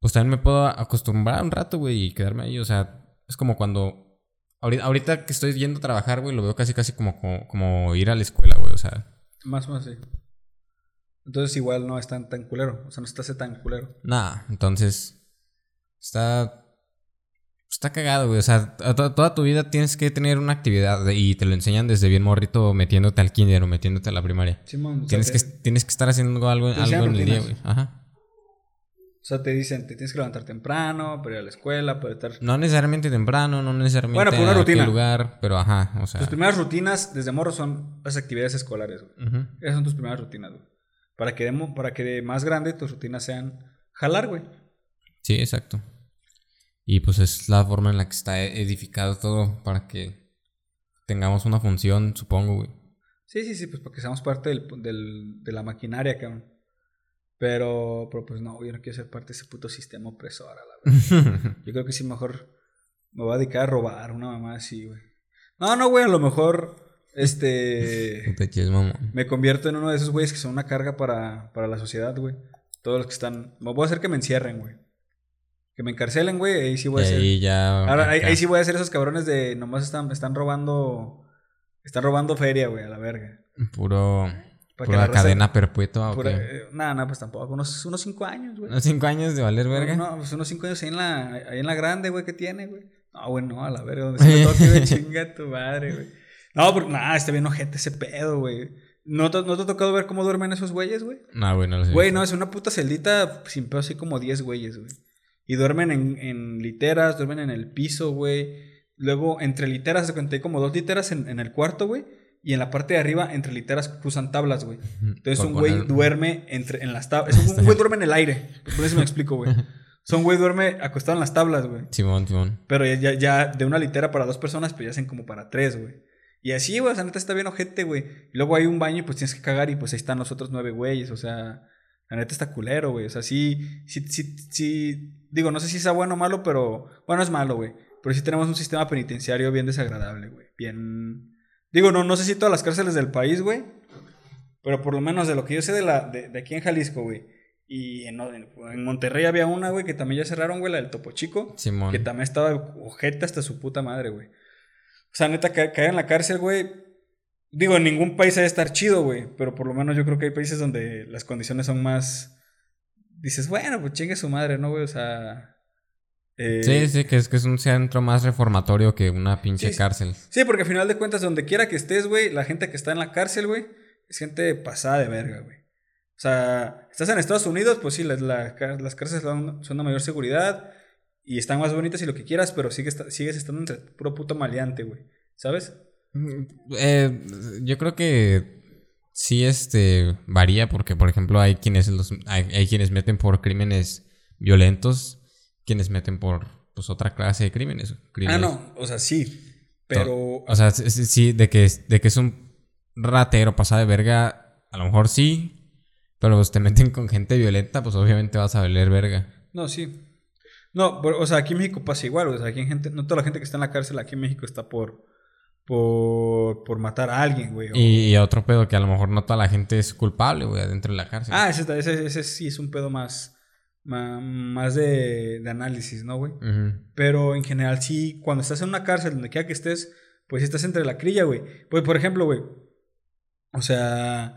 pues también me puedo acostumbrar un rato, güey, y quedarme ahí. O sea, es como cuando, ahorita, ahorita que estoy yendo a trabajar, güey, lo veo casi, casi como, como, como ir a la escuela, güey. O sea, Más o menos, sí. Entonces igual no es tan, tan culero. O sea, no se te hace tan culero. Nada, entonces está está cagado, güey, o sea, to- toda tu vida tienes que tener una actividad y te lo enseñan desde bien morrito metiéndote al kinder o metiéndote a la primaria. O sea, Tienes te- que tienes que estar haciendo algo, algo en el día, güey. Ajá. O sea, te dicen, te tienes que levantar temprano, para ir a la escuela, para estar... No necesariamente temprano, no necesariamente Bueno, pero una rutina. lugar, pero ajá, o sea, Tus primeras rutinas desde morro son las actividades escolares, güey. Esas son tus primeras rutinas, güey. Para que, de, para que de más grande tus rutinas sean jalar, güey. Sí, exacto. Y pues es la forma en la que está edificado todo para que tengamos una función, supongo, güey. Sí, sí, sí, pues para que seamos parte del, del- de la maquinaria, cabrón. Pero, pero pues no, yo no quiero ser parte de ese puto sistema opresor, a la verdad. Yo creo que sí, mejor me voy a dedicar a robar una mamá así, güey. No, no, güey, a lo mejor, este... Puta que es mamón. me convierto en uno de esos güeyes que son una carga para, para la sociedad, güey. Todos los que están... Me voy a hacer que me encierren, güey. Que me encarcelen, güey, ahí sí voy a ser... ahí ya. Ahora, ahí, sí voy a ser esos cabrones de... Nomás están, están robando... Están robando feria, güey, a la verga. Puro. Pura la raza- cadena perpetua. ¿o Pura- qué? eh, Nada, nada, pues tampoco. Unos, unos cinco años, güey. ¿Unos cinco años de valer verga? No, pues unos cinco años ahí en la, ahí en la grande, güey, que tiene, güey. No, güey, no, a la verga, donde se me toque, güey, chinga tu madre, güey. No, porque, nada, está bien ojete ese pedo, güey. ¿No te, ¿No te ha tocado ver cómo duermen esos güeyes, güey? No, güey, no lo sé. Güey, no, es una puta celdita sin pedo, así como 10 güeyes, güey. Y duermen en, en literas, duermen en el piso, güey. Luego, entre literas, se cuenta, hay como dos literas en, en el cuarto, güey. Y en la parte de arriba, entre literas, cruzan tablas, güey. Entonces, un güey poner- duerme entre, en las tablas. Un güey duerme en el aire. Por eso me explico, güey. Son güey duerme acostado en las tablas, güey. Simón, Simón. Pero ya, ya, ya de una litera para dos personas, pues ya hacen como para tres, güey. Y así, güey, o sea, neta está bien ojete, güey. Y luego hay un baño y pues tienes que cagar y pues ahí están los otros nueve güeyes, o sea, la neta está culero, güey. O sea, sí, sí, sí, sí, digo, no sé si sea bueno o malo, pero, bueno, es malo, güey. Pero sí tenemos un sistema penitenciario bien desagradable, güey. Bien, digo, no, no sé si todas las cárceles del país, güey. Pero por lo menos de lo que yo sé de, la, de, de aquí en Jalisco, güey. Y en, en, Monterrey había una, güey, que también ya cerraron, güey, la del Topo Chico. Simón. Que también estaba ojeta hasta su puta madre, güey. O sea, neta, ca caer en la cárcel, güey. Digo, en ningún país debe estar chido, güey. Pero por lo menos yo creo que hay países donde las condiciones son más. Dices, bueno, pues chingue su madre, ¿no, güey? O sea. Eh... Sí, sí, que es que es un centro más reformatorio que una pinche sí, cárcel. Sí, porque al final de cuentas, donde quiera que estés, güey, la gente que está en la cárcel, güey, es gente pasada de verga, güey. O sea, estás en Estados Unidos, pues sí, la, la, las cárceles son, son de mayor seguridad y están más bonitas y lo que quieras, pero sigues, sigues estando entre puro puto maleante, güey. ¿Sabes? Eh, yo creo que sí, este, varía porque, por ejemplo, hay quienes, los, hay, hay quienes meten por crímenes violentos, quienes meten por, pues, otra clase de crímenes. crímenes. Ah, no, o sea, sí, pero... O sea, sí, de que, de que es un ratero pasado de verga, a lo mejor sí, pero pues te meten con gente violenta, pues obviamente vas a valer verga. No, sí. No, o sea, aquí en México pasa igual, o sea, aquí en gente, no toda la gente que está en la cárcel aquí en México está por, por, por matar a alguien, güey. O... Y, y, otro pedo que a lo mejor no toda la gente es culpable, güey, dentro de la cárcel. Ah, ese, ese, ese sí es un pedo más, más de, de, análisis, ¿no, güey? Uh -huh. Pero en general sí, cuando estás en una cárcel, donde quiera que estés, pues estás entre la crilla, güey. Pues, por ejemplo, güey, o sea,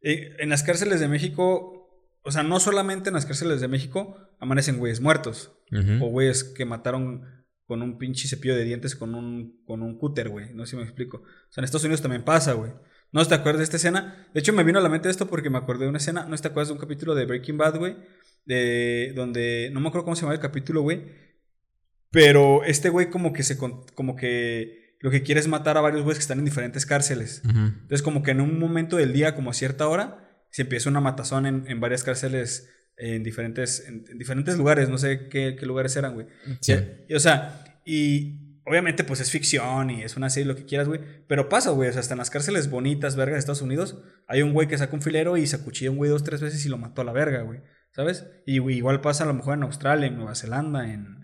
en las cárceles de México, o sea, no solamente en las cárceles de México amanecen güeyes muertos. Uh -huh. O güeyes que mataron con un pinche cepillo de dientes con un, con un cúter, güey. No sé si me explico. O sea, en Estados Unidos también pasa, güey. ¿No te acuerdas de esta escena? De hecho, me vino a la mente esto porque me acordé de una escena. ¿No te acuerdas de un capítulo de Breaking Bad, güey? De donde, no me acuerdo cómo se llama el capítulo, güey. Pero este güey como que se, como que lo que quiere es matar a varios güeyes que están en diferentes cárceles. Uh -huh. Entonces como que en un momento del día, como a cierta hora, se empieza una matazón en, en varias cárceles en diferentes, en, en, diferentes lugares, no sé qué, qué lugares eran, güey. Sí. Y, o sea, y obviamente pues es ficción y es una serie, lo que quieras, güey. Pero pasa, güey, o sea, hasta en las cárceles bonitas, verga, de Estados Unidos, hay un güey que saca un filero y se acuchilla un güey dos, tres veces y lo mató a la verga, güey. ¿Sabes? Y igual pasa a lo mejor en Australia, en Nueva Zelanda, en,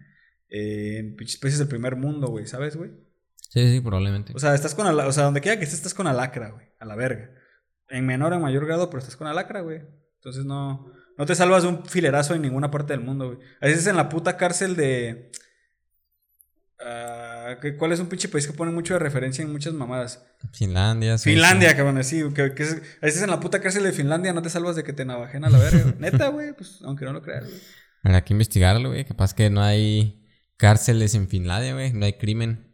eh, en países del primer mundo, güey, ¿sabes, güey? Sí, sí, probablemente. O sea, estás con, o sea, donde quiera que estés, estás con alacra, güey, a la verga. En menor o en mayor grado, pero estás con alacra, güey. Entonces no, no te salvas de un filerazo en ninguna parte del mundo, güey. A veces en la puta cárcel de. Uh, ¿Cuál es un pinche país que pone mucho de referencia en muchas mamadas? Finlandia. Sí, Finlandia, cabrón, sí. Que, que es, a veces en la puta cárcel de Finlandia no te salvas de que te navajen a la verga. Neta, güey, pues aunque no lo creas, güey. Habrá que investigarlo, güey. Capaz que no hay cárceles en Finlandia, güey. No hay crimen.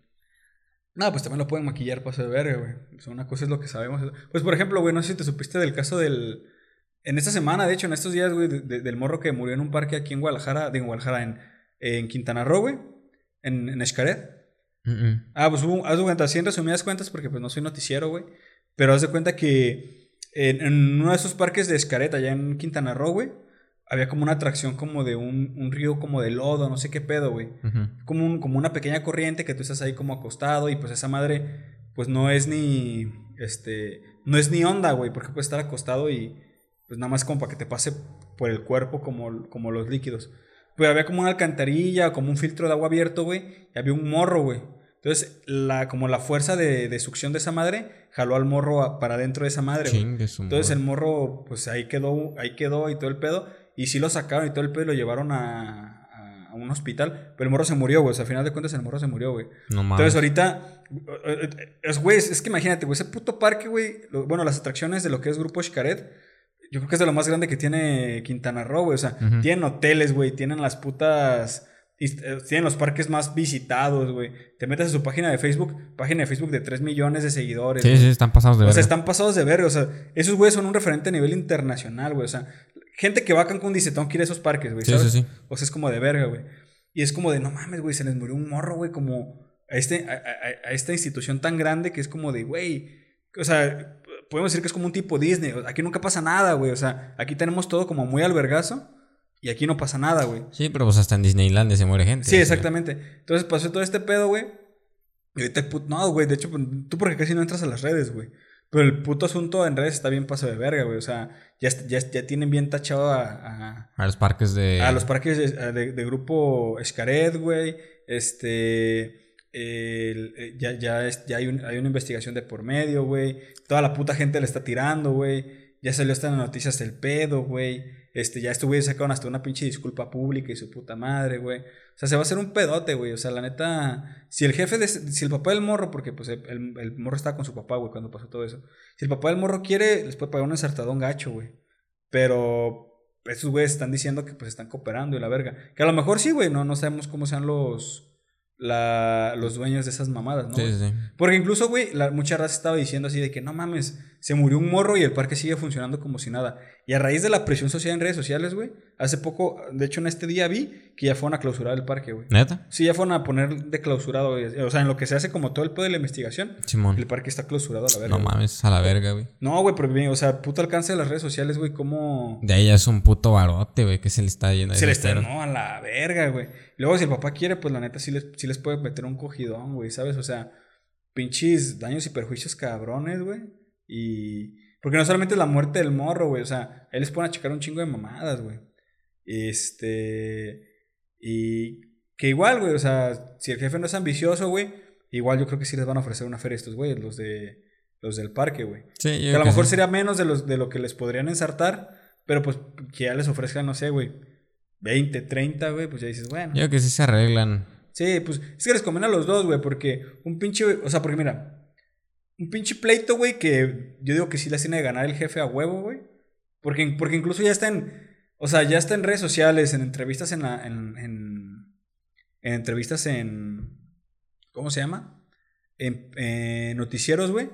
No, pues también lo pueden maquillar paso de verga, güey. O sea, una cosa es lo que sabemos. Pues, por ejemplo, güey, no sé si te supiste del caso del... En esta semana, de hecho, en estos días, güey, de, de, del morro que murió en un parque aquí en Guadalajara, en Guadalajara, en, en Quintana Roo, güey, en, en Xcaret. Ah, pues hubo, haz de cuenta, así en resumidas cuentas, porque pues no soy noticiero, güey, pero haz de cuenta que en, en, uno de esos parques de Xcaret, allá en Quintana Roo, güey, había como una atracción como de un, un río como de lodo, no sé qué pedo, güey. Uh -huh. como, un, como una pequeña corriente que tú estás ahí como acostado y pues esa madre, pues no es ni, este, no es ni onda, güey, porque puedes estar acostado y pues nada más como para que te pase por el cuerpo como, como los líquidos. Pues había como una alcantarilla, como un filtro de agua abierto, güey, y había un morro, güey. Entonces, la, como la fuerza de, de, succión de esa madre jaló al morro a, para dentro de esa madre. Güey. Entonces el morro, pues ahí quedó, ahí quedó y todo el pedo. Y sí lo sacaron y todo el pedo y lo llevaron a, a, a un hospital. Pero el morro se murió, güey. O sea, al final de cuentas el morro se murió, güey. No Entonces ahorita, es, güey, es que imagínate, güey, ese puto parque, güey. Bueno, las atracciones de lo que es Grupo Xcaret. Yo creo que es de lo más grande que tiene Quintana Roo, güey. O sea, uh -huh. tienen hoteles, güey. Tienen las putas tienen los parques más visitados, güey. Te metes a su página de Facebook, página de Facebook de 3 millones de seguidores. Sí, sí, están pasados de verga. O sea, están pasados de verga. O sea, esos güeyes son un referente a nivel internacional, güey. O sea, gente que va a Cancún dice, tengo que ir a esos parques, güey. Sí, ¿sabes? sí, sí. O sea, es como de verga, güey. Y es como de, no mames, güey, se les murió un morro, güey, como a, este, a, a, a, esta institución tan grande que es como de, güey. O sea, podemos decir que es como un tipo Disney. Aquí nunca pasa nada, güey. O sea, aquí tenemos todo como muy albergazo. Y aquí no pasa nada, güey. Sí, pero pues hasta en Disneyland se muere gente. Sí, exactamente. Entonces pasó todo este pedo, güey. Y ahorita, put- no, güey, de hecho, pues, tú porque casi no entras a las redes, güey. Pero el puto asunto en redes está bien paso de verga, güey. O sea, ya, ya, ya tienen bien tachado a, a, A los parques de. a los parques de, de- de grupo Escaret, güey. Este. eh, ya ya, es- ya hay, un- hay una investigación de por medio, güey. Toda la puta gente le está tirando, güey. Ya salió hasta en las noticias el pedo, güey. Este, ya estos güeyes sacaron hasta una pinche disculpa pública y su puta madre, güey. O sea, se va a hacer un pedote, güey. O sea, la neta. Si el jefe de. Si el papá del morro, porque pues el, morro estaba con su papá, güey, cuando pasó todo eso. Si el papá del morro quiere, les puede pagar un ensartadón gacho, güey. Pero esos güeyes están diciendo que pues están cooperando y la verga. Que a lo mejor sí, güey, no, no sabemos cómo sean los, la, los dueños de esas mamadas, ¿no? Sí, sí. Porque incluso, güey, mucha raza estaba diciendo así de que no mames, se murió un morro y el parque sigue funcionando como si nada. Y a raíz de la presión social en redes sociales, güey, hace poco, de hecho en este día vi que ya fueron a clausurar el parque, güey. ¿Neta? Sí, ya fueron a poner de clausurado, güey. O sea, en lo que se hace como todo el pedo de la investigación, Simón. el parque está clausurado a la verga. No mames, a la verga, güey. No, güey, pero o sea, puto alcance de las redes sociales, güey, cómo... De ahí ya es un puto barote, güey, que se le está yendo. Se les está, no, a la verga, güey. Luego, si el papá quiere, pues la neta sí les, sí les puede meter un cogidón, güey, ¿sabes? O sea, pinches daños y perjuicios cabrones, güey. Y. Porque no solamente es la muerte del morro, güey. O sea, ahí les pueden achacar un chingo de mamadas, güey. Este. Y. Que igual, güey, o sea, si el jefe no es ambicioso, güey, igual yo creo que sí les van a ofrecer una feria a estos güeyes, los de. Los del parque, güey. Sí, yo Que a lo mejor sí. sería menos de, los, de lo que les podrían ensartar, pero pues que ya les ofrezcan, no sé, güey, 20, 30, güey, pues ya dices, bueno. Yo creo que sí se arreglan. Sí, pues es que les conviene a los dos, güey, porque un pinche, o sea, porque mira, un pinche pleito, güey, que yo digo que sí les tiene que ganar el jefe a huevo, güey. Porque, porque incluso ya está en, o sea, ya está en redes sociales, en entrevistas en la, en, en, en entrevistas en, ¿cómo se llama? En, en noticieros, güey.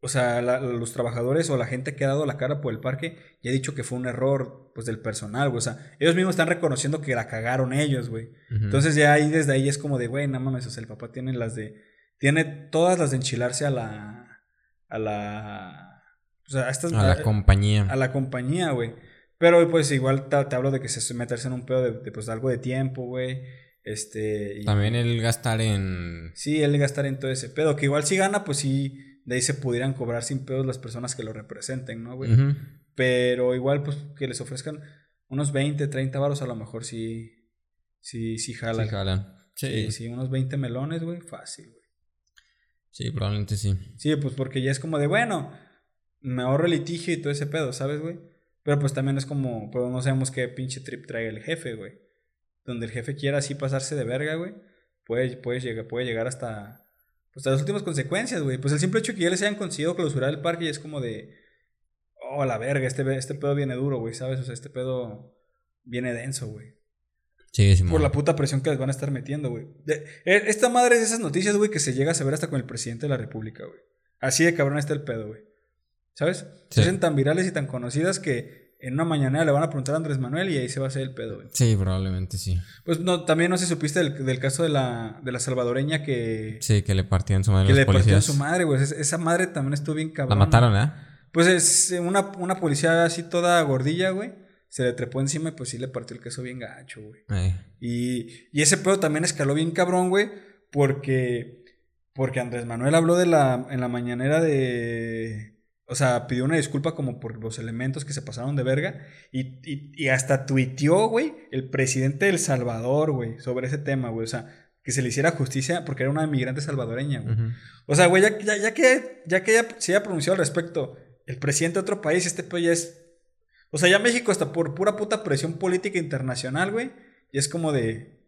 O sea, la- los trabajadores o la gente que ha dado la cara por el parque ya ha dicho que fue un error, pues, del personal, güey. O sea, ellos mismos están reconociendo que la cagaron ellos, güey. Entonces ya ahí desde ahí es como de, güey, no mames, o sea, el papá tiene las de, tiene todas las de enchilarse a la, a la, o sea, a estas, a la compañía. a la compañía, güey. Pero pues igual te, te hablo de que se meterse en un pedo de, de, pues algo de tiempo, güey. Este. y- También el gastar en. Sí, él gastar en todo ese pedo. Que igual si gana, pues sí, de ahí se pudieran cobrar sin pedos las personas que lo representen, ¿no, güey? Pero igual, pues que les ofrezcan unos 20, 30 varos, a lo mejor sí, sí, sí jala. Sí, jalan. Sí, Sí, sí, unos 20 melones, güey, fácil, güey. Sí, probablemente sí. Sí, pues porque ya es como de, bueno, me ahorro el litigio y todo ese pedo, ¿sabes, güey? Pero pues también es como, pues no sabemos qué pinche trip trae el jefe, güey. Donde el jefe quiera así pasarse de verga, güey, puede, puede, llegar, puede llegar hasta, pues, las últimas consecuencias, güey. Pues el simple hecho que ya les hayan conseguido clausurar el parque y es como de, oh, la verga, este, este pedo viene duro, güey, ¿sabes? O sea, este pedo viene denso, güey. Sí. Por la puta presión que les van a estar metiendo, güey. Eh, Esta madre es de esas noticias, güey, que se llega a saber hasta con el presidente de la República, güey. Así de cabrón está el pedo, güey. ¿Sabes? Se Sí. hacen tan virales y tan conocidas que en una mañana le van a preguntar a Andrés Manuel y ahí se va a hacer el pedo, güey. Sí, probablemente sí. Pues no, también no sé si supiste del, del caso de la, de la salvadoreña que, Sí, que le partían su madre que los le policías. su madre, güey. Es- Esa madre también estuvo bien La cabrón. mataron, ¿eh? Pues es eh, una, una policía así toda gordilla, güey. Se le trepó encima y pues sí le partió el queso bien gacho, güey. Y, y ese pedo también escaló bien cabrón, güey, porque, porque Andrés Manuel habló de la, en la mañanera de... O sea, pidió una disculpa como por los elementos que se pasaron de verga. Y, y, y hasta tuiteó, güey, el presidente del Salvador, güey, sobre ese tema, güey. O sea, que se le hiciera justicia porque era una inmigrante salvadoreña, güey. O sea, güey, ya, ya, ya que, ya que ya se haya pronunciado al respecto el presidente de otro país, este pedo ya es. O sea, ya México hasta por pura puta presión política internacional, güey. Y es como de.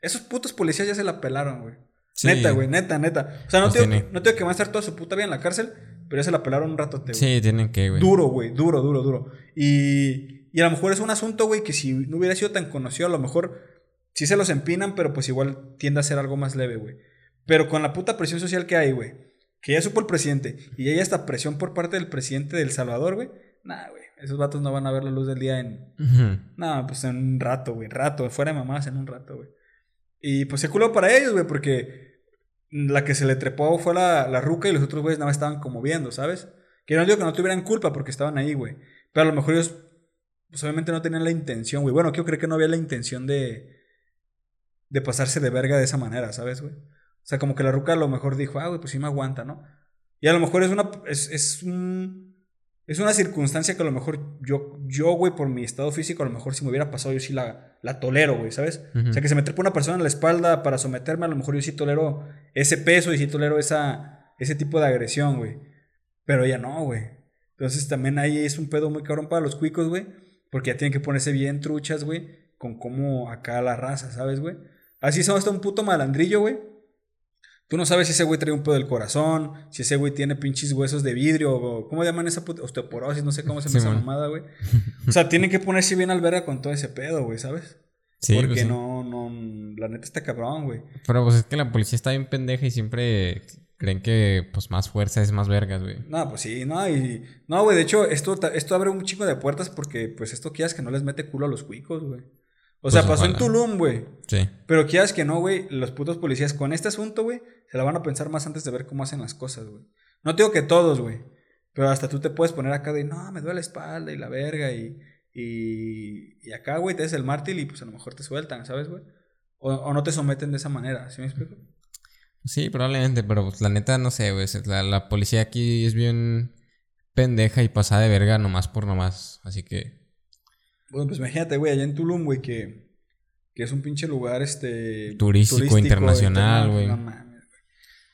Esos putos policías ya se la pelaron, güey. Sí. Neta, güey, neta, neta. O sea, no Los te, digo, tiene. no te digo que van a estar toda su puta vida en la cárcel, pero ya se la pelaron un rato, güey. Sí, tienen que, güey. Duro, güey, duro, duro, duro. Y, y a lo mejor es un asunto, güey, que si no hubiera sido tan conocido, a lo mejor sí se los empinan, pero pues igual tiende a ser algo más leve, güey. Pero con la puta presión social que hay, güey, que ya supo el presidente y ya hay hasta presión por parte del presidente de El Salvador, güey, nah, güey, esos vatos no van a ver la luz del día en. Nah, pues en un rato, güey, rato, fuera de mamás en un rato, güey. Y pues se culó para ellos, güey, porque la que se le trepó fue la, la ruca y los otros güeyes nada más estaban como viendo, ¿sabes? Que no digo que no tuvieran culpa porque estaban ahí, güey. Pero a lo mejor ellos pues obviamente no tenían la intención, güey. Bueno, yo creo que no había la intención de, de pasarse de verga de esa manera, ¿sabes, güey? O sea, como que la ruca a lo mejor dijo, ah, güey, pues sí me aguanta, ¿no? Y a lo mejor es una, es, es un, es una circunstancia que a lo mejor yo, yo, güey, por mi estado físico, a lo mejor si me hubiera pasado, yo sí la, la tolero, güey, ¿sabes? O sea, que se me trepa una persona en la espalda para someterme, a lo mejor yo sí tolero ese peso y sí tolero esa, ese tipo de agresión, güey. Pero ya no, güey. Entonces también ahí es un pedo muy cabrón para los cuicos, güey. Porque ya tienen que ponerse bien truchas, güey, con cómo acá la raza, ¿sabes, güey? Así son hasta un puto malandrillo, güey. Tú no sabes si ese güey trae un pedo del corazón, si ese güey tiene pinches huesos de vidrio, o ¿cómo llaman esa puta? Osteoporosis, no sé cómo se llama esa mamada, güey. O sea, tienen que ponerse bien al verga con todo ese pedo, güey, ¿sabes? Sí, pues Porque no, no, la neta está cabrón, güey. Pero pues es que la policía está bien pendeja y siempre creen que pues más fuerza es más vergas, güey. No, pues sí, no, y... No, güey, de hecho, esto, esto abre un chico de puertas porque pues esto quieras que no les mete culo a los cuicos, güey. O sea, pues pasó en Tulum, güey. Sí. Pero quieras que no, güey, los putos policías con este asunto, güey, se la van a pensar más antes de ver cómo hacen las cosas, güey. No te digo que todos, güey. Pero hasta tú te puedes poner acá de, no, me duele la espalda y la verga y... Y, y acá, güey, te des el mártir y pues a lo mejor te sueltan, ¿sabes, güey? O, o, no te someten de esa manera, ¿sí me explico? Sí, probablemente, pero pues, la neta no sé, güey. La, la policía aquí es bien pendeja y pasada de verga nomás por nomás. Así que bueno, pues imagínate, güey, allá en Tulum, güey, que, que es un pinche lugar, este... Turístico, internacional, güey.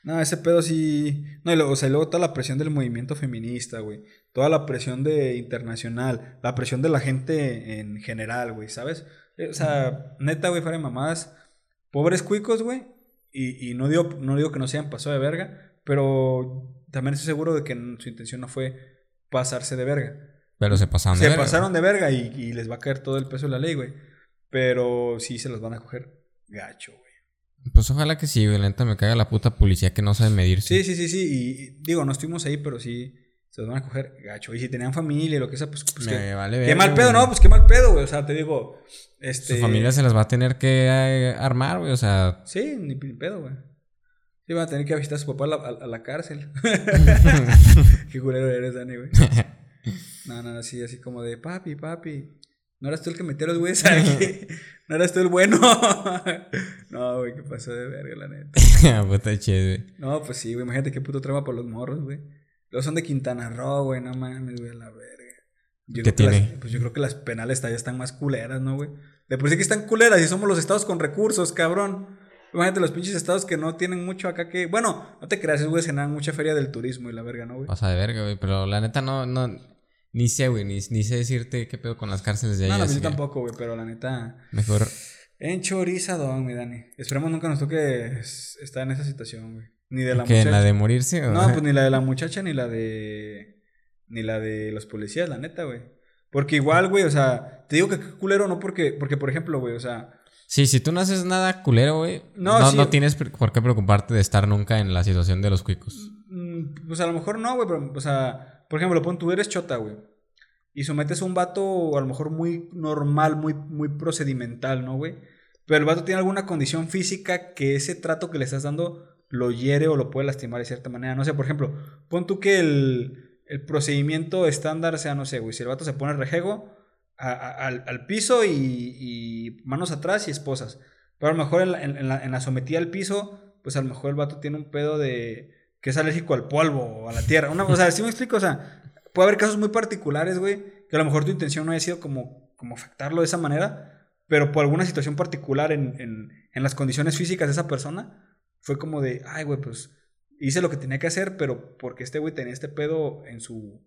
No, ese pedo sí... No, y luego, o sea, luego toda la presión del movimiento feminista, güey. Toda la presión de internacional. La presión de la gente en general, güey, ¿sabes? Eh, o sea, neta, güey, fuera de mamadas. Pobres cuicos, güey. Y, y no, digo, no digo que no sean pasó de verga. Pero también estoy seguro de que su intención no fue pasarse de verga. Pero se pasaron de verga. Se pasaron de verga y, les va a caer todo el peso de la ley, güey. Pero sí se los van a coger gacho, güey. Pues ojalá que sí, güey. Lenta me caga la puta policía que no sabe medirse. Sí, sí, sí, sí. Y digo, no estuvimos ahí, pero sí se los van a coger gacho. Y si tenían familia y lo que sea, pues. pues me vale Qué mal pedo, ¿no? Pues qué mal pedo, güey. O sea, te digo. Este... Su familia se las va a tener que eh, armar, güey. O sea. Sí, ni pedo, güey. Sí, van a tener que visitar a su papá a la, a la cárcel. qué culero eres, Dani, güey. No, no, así, así como de papi, papi. ¿No eras tú el que metió los güeyes aquí? ¿No eras tú el bueno? no, güey, ¿qué pasó de verga, la neta? Puta chido, güey. No, pues sí, güey, imagínate qué puto trama por los morros, güey. Los son de Quintana Roo, güey, no mames, güey, la verga. ¿Qué tiene? pues yo creo que las penales ya están más culeras, ¿no, güey? De por sí que están culeras y somos los estados con recursos, cabrón. Imagínate los pinches estados que no tienen mucho acá que. Bueno, no te creas, güey, se dan mucha feria del turismo y la verga, ¿no, güey? Pasa de verga, güey, pero la neta no, no. Ni sé, güey, ni, sé decirte qué pedo con las cárceles de allá. No, no, yo tampoco, güey, pero la neta. Mejor. Enchorizadón, mi Dani. Esperemos nunca nos toque estar en esa situación, güey. Ni de la ¿Qué, muchacha. ¿La de morirse o No, pues ni la de la muchacha, ni la de. Ni la de los policías, la neta, güey. Porque igual, güey, o sea, te digo que culero, no porque, porque por ejemplo, güey, o sea. Sí, si tú no haces nada culero, güey, no, no, tienes por qué preocuparte de estar nunca en la situación de los cuicos. Mm, pues a lo mejor no, güey, pero, o sea, por ejemplo, pon tú eres chota, güey. Y sometes a un vato a lo mejor muy normal, muy, muy procedimental, ¿no, güey? Pero el vato tiene alguna condición física que ese trato que le estás dando lo hiere o lo puede lastimar de cierta manera. No sé, por ejemplo, pon tú que el, el procedimiento estándar sea, no sé, güey, si el vato se pone rejego al, al, piso y, manos atrás y esposas. Pero a lo mejor en la, en, en la sometida al piso, pues a lo mejor el vato tiene un pedo de que es alérgico al polvo o a la tierra. Una, o sea, ¿sí me explico? O sea, puede haber casos muy particulares, güey, que a lo mejor tu intención no haya sido como, como afectarlo de esa manera, pero por alguna situación particular en, en, en las condiciones físicas de esa persona, fue como de, ay, güey, pues hice lo que tenía que hacer, pero porque este güey tenía este pedo en su,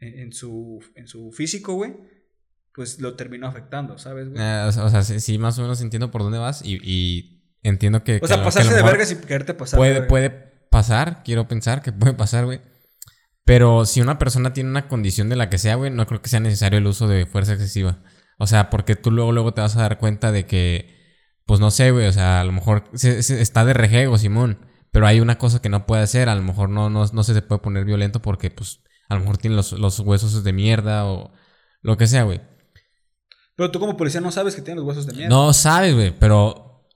en, su, en su físico, güey, pues lo terminó afectando, ¿sabes, güey? Eh, o sea, sí, más o menos entiendo por dónde vas y, y entiendo que... O sea, pasarse de vergas y quererte pasar. Puede, puede pasar, quiero pensar que puede pasar, güey. Pero si una persona tiene una condición de la que sea, güey, no creo que sea necesario el uso de fuerza excesiva. O sea, porque tú luego, luego te vas a dar cuenta de que, pues no sé, güey, o sea, a lo mejor está de rejego, Simón, pero hay una cosa que no puede hacer, a lo mejor no, no, no se puede poner violento porque, pues, a lo mejor tiene los, los huesos de mierda o lo que sea, güey. Pero tú como policía no sabes que tiene los huesos de mierda. No sabes, güey, pero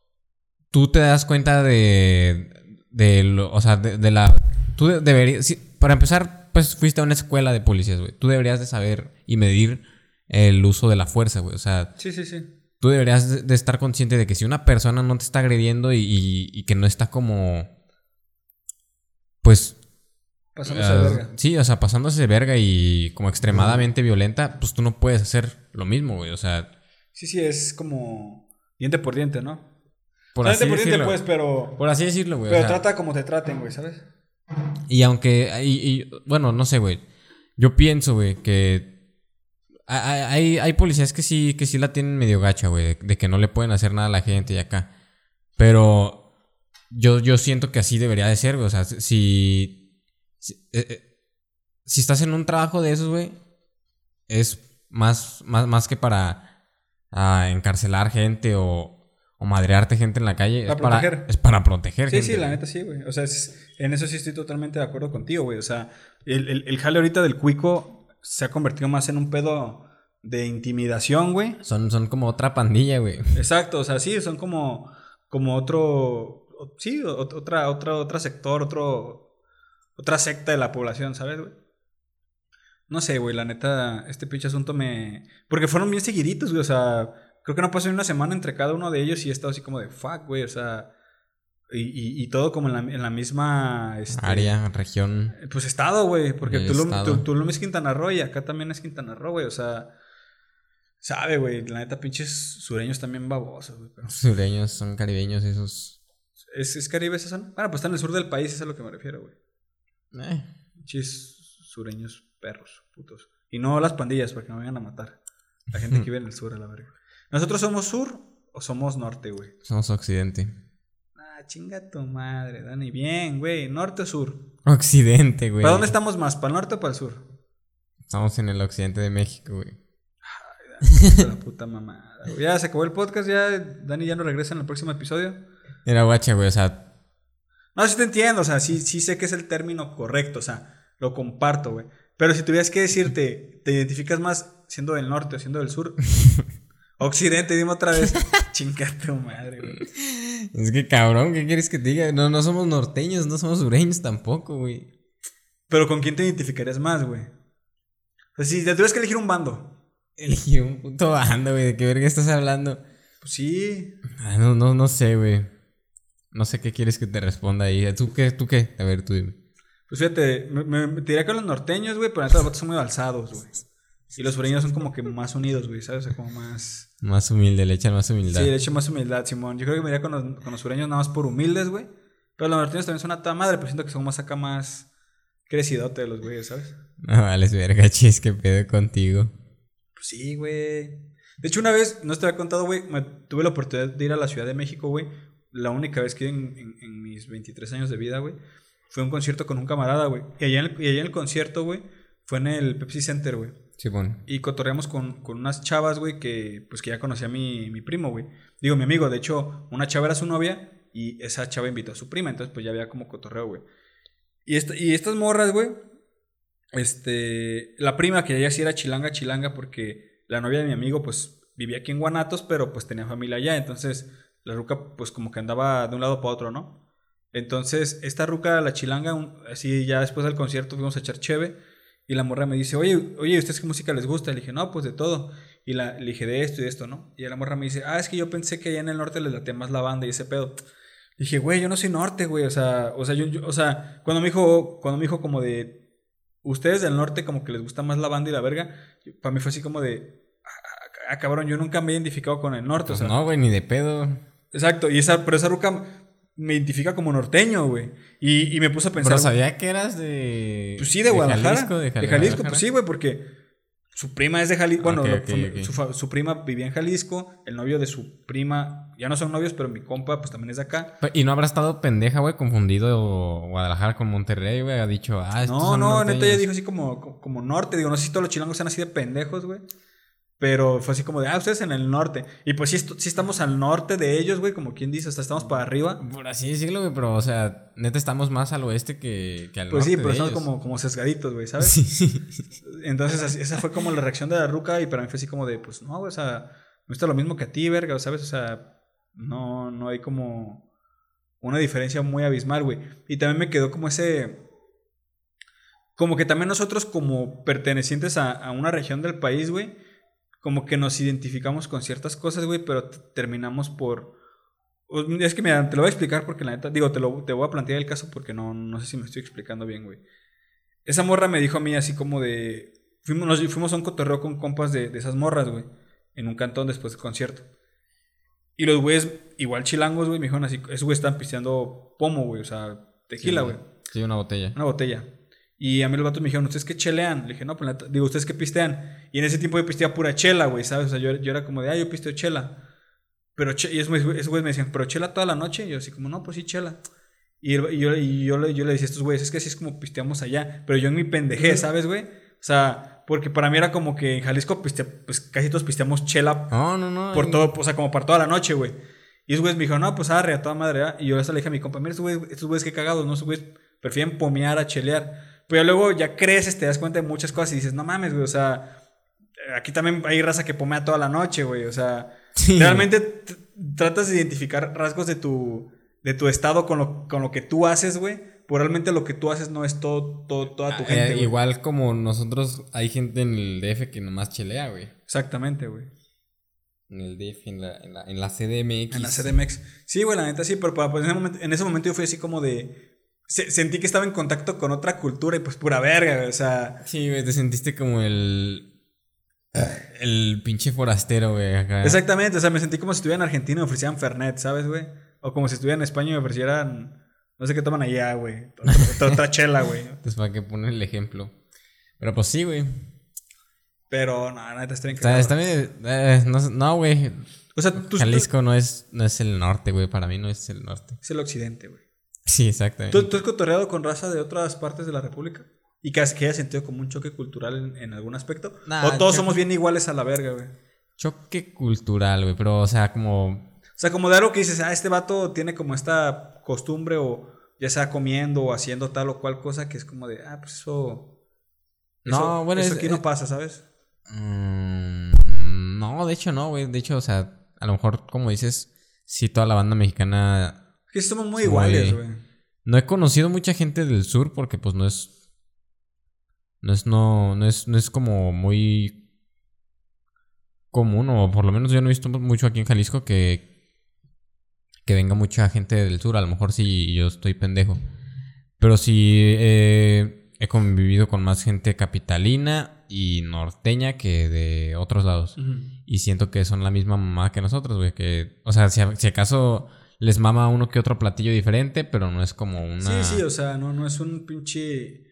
tú te das cuenta de, de lo, o sea, de, la... Tú deberías... para empezar, pues fuiste a una escuela de policías, güey. Tú deberías de saber y medir el uso de la fuerza, güey. O sea, Sí, sí, sí. tú deberías de- de estar consciente de que si una persona no te está agrediendo y, y- y que no está como. Pues. Pasándose de verga. Sí, o sea, pasándose de verga y como extremadamente violenta, pues tú no puedes hacer lo mismo, güey. O sea, Sí, sí, es como diente por diente, ¿no? Por así diente por diente, decirlo. pues, pero. Por así decirlo, güey. o Pero sea, trata como te traten, güey, ¿sabes? Y aunque. Y, y, bueno, no sé, güey. Yo pienso, güey, que. hay- Hay, policías que sí, que sí la tienen medio gacha, güey. De, de que no le pueden hacer nada a la gente y acá. Pero. Yo, yo siento que así debería de ser, güey. O sea, si. Si, eh, eh, si estás en un trabajo de esos, güey. Es más, más, más que para. ah, encarcelar gente o. O madrearte gente en la calle. Para es, para, proteger. es para proteger Sí, gente. sí, la güey. neta sí, güey. O sea, es- en eso sí estoy totalmente de acuerdo contigo, güey. O sea, el, el, el jale ahorita del cuico se ha convertido más en un pedo de intimidación, güey. Son, son como otra pandilla, güey. Exacto, o sea, sí, son como, como otro, sí, otra, otra, otra sector, otro, otra secta de la población, ¿sabes, güey? No sé, güey, la neta, este pinche asunto me... Porque fueron bien seguiditos, güey, o sea, creo que no pasó ni una semana entre cada uno de ellos y he estado así como de, fuck, güey, o sea, y, y, y todo como en la, en la misma... Este, Área, región. Pues estado, güey, porque El Tulum, estado. Tu- Tulum es Quintana Roo y acá también es Quintana Roo, güey, o sea... Sabe, güey, la neta, pinches sureños también babosos, güey. pero- Sureños, son caribeños esos. ¿Es, es Caribe esa zona? Bueno, pues está en el sur del país, es a lo que me refiero, güey. Eh. Chis sureños perros, putos. Y no las pandillas, porque me vayan a matar. La gente que vive en el sur, a la verga. ¿Nosotros somos sur o somos norte, güey? Somos occidente. Ah, chinga tu madre, Dani. Bien, güey. ¿Norte o sur? Occidente, güey. ¿Para dónde estamos más? ¿Para el norte o para el sur? Estamos en el occidente de México, güey. De la puta mamada. güey. Ya se acabó el podcast, ya Dani ya no regresa en el próximo episodio. Era guacha, güey. O sea, No, sí te entiendo, o sea, sí, sí sé que es el término correcto, o sea, lo comparto, güey. Pero si tuvieras que decirte, ¿te identificas más siendo del norte o siendo del sur? Occidente, dime otra vez. Chinga tu madre, güey. es que cabrón, ¿qué quieres que te diga? No, no somos norteños, no somos sureños tampoco, güey. Pero ¿con quién te identificarías más, güey? O sea, si te tuvieras que elegir un bando, Elegí un puto bando, güey. ¿De qué verga estás hablando? pues sí. Ah, no, no, no sé, güey. No sé qué quieres que te responda ahí. ¿Tú qué? ¿Tú qué? A ver, tú dime. Pues fíjate, me, me- me diría que los norteños, güey, pero los vatos son muy alzados, güey. Y los sureños son como que más unidos, güey, ¿sabes? O sea, como más... Más humilde, le echan más humildad. Sí, de hecho, más humildad, Simón. Yo creo que me iría con los, con los sureños nada más por humildes, güey. Pero los norteños también son una toda madre, pero siento que son más acá más crecidote de los güeyes, ¿sabes? No vales verga, chis, qué pedo contigo. Pues sí, güey. De hecho, una vez, no te había contado, güey, me- tuve la oportunidad de ir a la Ciudad de México, güey. La única vez que en, en- en mis 23 años de vida, güey, fue a un concierto con un camarada, güey. Y allá en el, y allá en el concierto, güey, fue en el Pepsi Center, güey. Y cotorreamos con, con unas chavas, güey, que pues que ya conocía mi, mi primo, güey. Digo, mi amigo, de hecho, una chava era su novia y esa chava invitó a su prima, entonces pues ya había como cotorreo, güey. Y, esta- y estas morras, güey, este, la prima que ella sí era chilanga, chilanga, porque la novia de mi amigo pues vivía aquí en Guanatos, pero pues tenía familia allá, entonces la ruca pues como que andaba de un lado para otro, ¿no? Entonces, esta ruca, la chilanga, así ya después del concierto fuimos a echar cheve. Y la morra me dice, oye, oye, ¿ustedes qué música les gusta? Le dije, no, pues de todo. Y la, le dije, de esto y de esto, ¿no? Y la morra me dice, ah, es que yo pensé que allá en el norte les latía más la banda y ese pedo. Le dije, güey, yo no soy norte, güey. O sea, o sea, yo, yo- o sea, cuando me dijo, cuando me dijo como de, ustedes del norte como que les gusta más la banda y la verga, para mí fue así como de, ah, ah, cabrón, yo nunca me he identificado con el norte. Pues o sea, no, güey, ni de pedo. Exacto, y esa, pero esa ruca me identifica como norteño, güey. Y, y me puse a pensar. Pero sabía que eras de. Pues sí, de, Guadalajara. Jalisco, de, de Jal- Jalisco, pues sí, güey, porque su prima es de Jalisco. Bueno. Su, prima vivía en Jalisco. El novio de su prima, ya no son novios, pero mi compa, pues también es de acá. Y no habrá estado pendeja, güey, confundido Guadalajara con Monterrey, güey. Ha dicho, ah, estos No, son no, neta, ella norteños. dijo así como, como, como norte. Digo, no sé si todos los chilangos sean así de pendejos, güey. Pero fue así como de, ah, ustedes en el norte. Y pues sí, sí estamos al norte de ellos, güey, como quien dice, hasta estamos para arriba. Por así decirlo, güey, pero, o sea, neta estamos más al oeste que, que al Pues sí, norte. pero de estamos ellos. como, como sesgaditos, güey, ¿sabes? Sí, sí. Entonces, así- esa fue como la reacción de la ruca y para mí fue así como de, pues no, güey, o sea, no está lo mismo que a ti, verga, ¿sabes? O sea, no, no hay como una diferencia muy abismal, güey. Y también me quedó como ese, como que también nosotros como pertenecientes a, a una región del país, güey, como que nos identificamos con ciertas cosas, güey, pero terminamos por... Es que mira, te lo voy a explicar porque la neta, digo, te, lo, te voy a plantear el caso porque no, no sé si me estoy explicando bien, güey. Esa morra me dijo a mí así como de... Fuimos, nos, fuimos a un cotorreo con compas de, de esas morras, güey, en un cantón después del concierto. Y los güeyes, igual chilangos, güey, me dijeron así, esos güeyes están pisteando pomo, güey, o sea, tequila, güey. Sí, una botella. Una botella. Y a mí los vatos me dijeron, ¿ustedes qué chelean? Le dije, no, pues digo, ¿ustedes qué pistean? Y en ese tiempo yo pisteaba pura chela, güey, ¿sabes? O sea, yo, yo era como de, ah, yo pisteo chela. Pero, y esos güeyes me decían, ¿pero chela toda la noche? Y yo así como, no, pues sí, chela. Y, yo, y yo, yo, le decía a estos güeyes, es que así es como pisteamos allá. Pero yo en mi pendejé, ¿sabes, güey? O sea, porque para mí era como que en Jalisco, pues casi todos pisteamos chela. No, no, no. Por todo, o sea, como para toda la noche, güey. Y esos güeyes me dijeron, no, pues arre, a toda madre, ¿ah? Y yo eso le dije a mi compa, mira, estos güeyes, estos güeyes qué cagados, ¿no? Esos güeyes prefieren pomear a chelear. Pero luego ya creces, te das cuenta de muchas cosas y dices, no mames, güey, o sea, aquí también hay raza que pomea toda la noche, güey, o sea, realmente tratas de identificar rasgos de tu, de tu estado con lo, con lo que tú haces, güey. Pero realmente lo que tú haces no es todo, toda tu ah, gente. Eh, igual como nosotros, hay gente en el DF que nomás chelea, güey. Exactamente, güey. En el DF, en la, en la, en la CDMX. En la CDMX. Sí, güey, la neta sí, pero pues, en, ese momento, en ese momento yo fui así como de sentí que estaba en contacto con otra cultura y pues pura verga, o sea. Sí, güey, te sentiste como el. El pinche forastero, güey, acá. Exactamente, o sea, me sentí como si estuviera en Argentina y me ofrecieran Fernet, ¿sabes, güey? O como si estuviera en España y me ofrecieran. No sé qué toman allá, güey. Otra, chela, güey. Entonces, para que poner el ejemplo. Pero pues sí, güey. Pero, no, neta, está bien. O sea, está bien. Eh, no, güey. O sea, Jalisco no es, no es el norte, güey. Para mí no es el norte. Es el occidente, güey. Sí, exactamente. ¿Tú, has cotorreado con raza de otras partes de la República? ¿Y que, que haya sentido como un choque cultural en, algún aspecto? ¿O todos somos bien iguales a la verga, güey? Choque cultural, güey, pero o sea, como... O sea, como de algo que dices, ah, este vato tiene como esta costumbre o ya sea comiendo o haciendo tal o cual cosa que es como de, ah, pues eso... no, bueno, eso aquí no pasa, ¿sabes? Mm, no, de hecho no, güey. De hecho, o sea, a lo mejor, como dices, sí, toda la banda mexicana que somos muy iguales, güey. No he conocido mucha gente del sur porque pues no es. No es, no, no es, no es como muy común, o por lo menos yo no he visto mucho aquí en Jalisco que, que venga mucha gente del sur. A lo mejor sí yo estoy pendejo. Pero sí he convivido con más gente capitalina y norteña que de otros lados. Y siento que son la misma mamá que nosotros, güey. Que, o sea, si, si acaso les mama uno que otro platillo diferente, pero no es como una. Sí, sí, o sea, no, no es un pinche.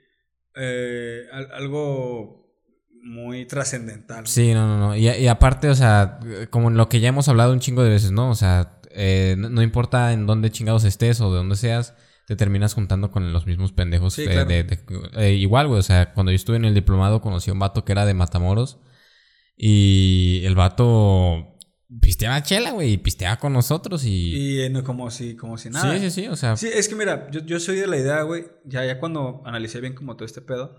Eh, algo muy trascendental. Sí, no, no, no. Y, aparte, o sea, como en lo que ya hemos hablado un chingo de veces, ¿no? O sea, eh, no, importa en dónde chingados estés o de dónde seas, te terminas juntando con los mismos pendejos. Sí, eh, igual, güey, o sea, cuando yo estuve en el diplomado conocí a un vato que era de Matamoros. Y el vato pisteaba chela, güey, y pisteaba con nosotros y... Y eh, no, como si, como si nada. Sí, sí, sí, o sea... Sí, es que mira, yo, yo soy de la idea, güey, ya, ya cuando analicé bien como todo este pedo,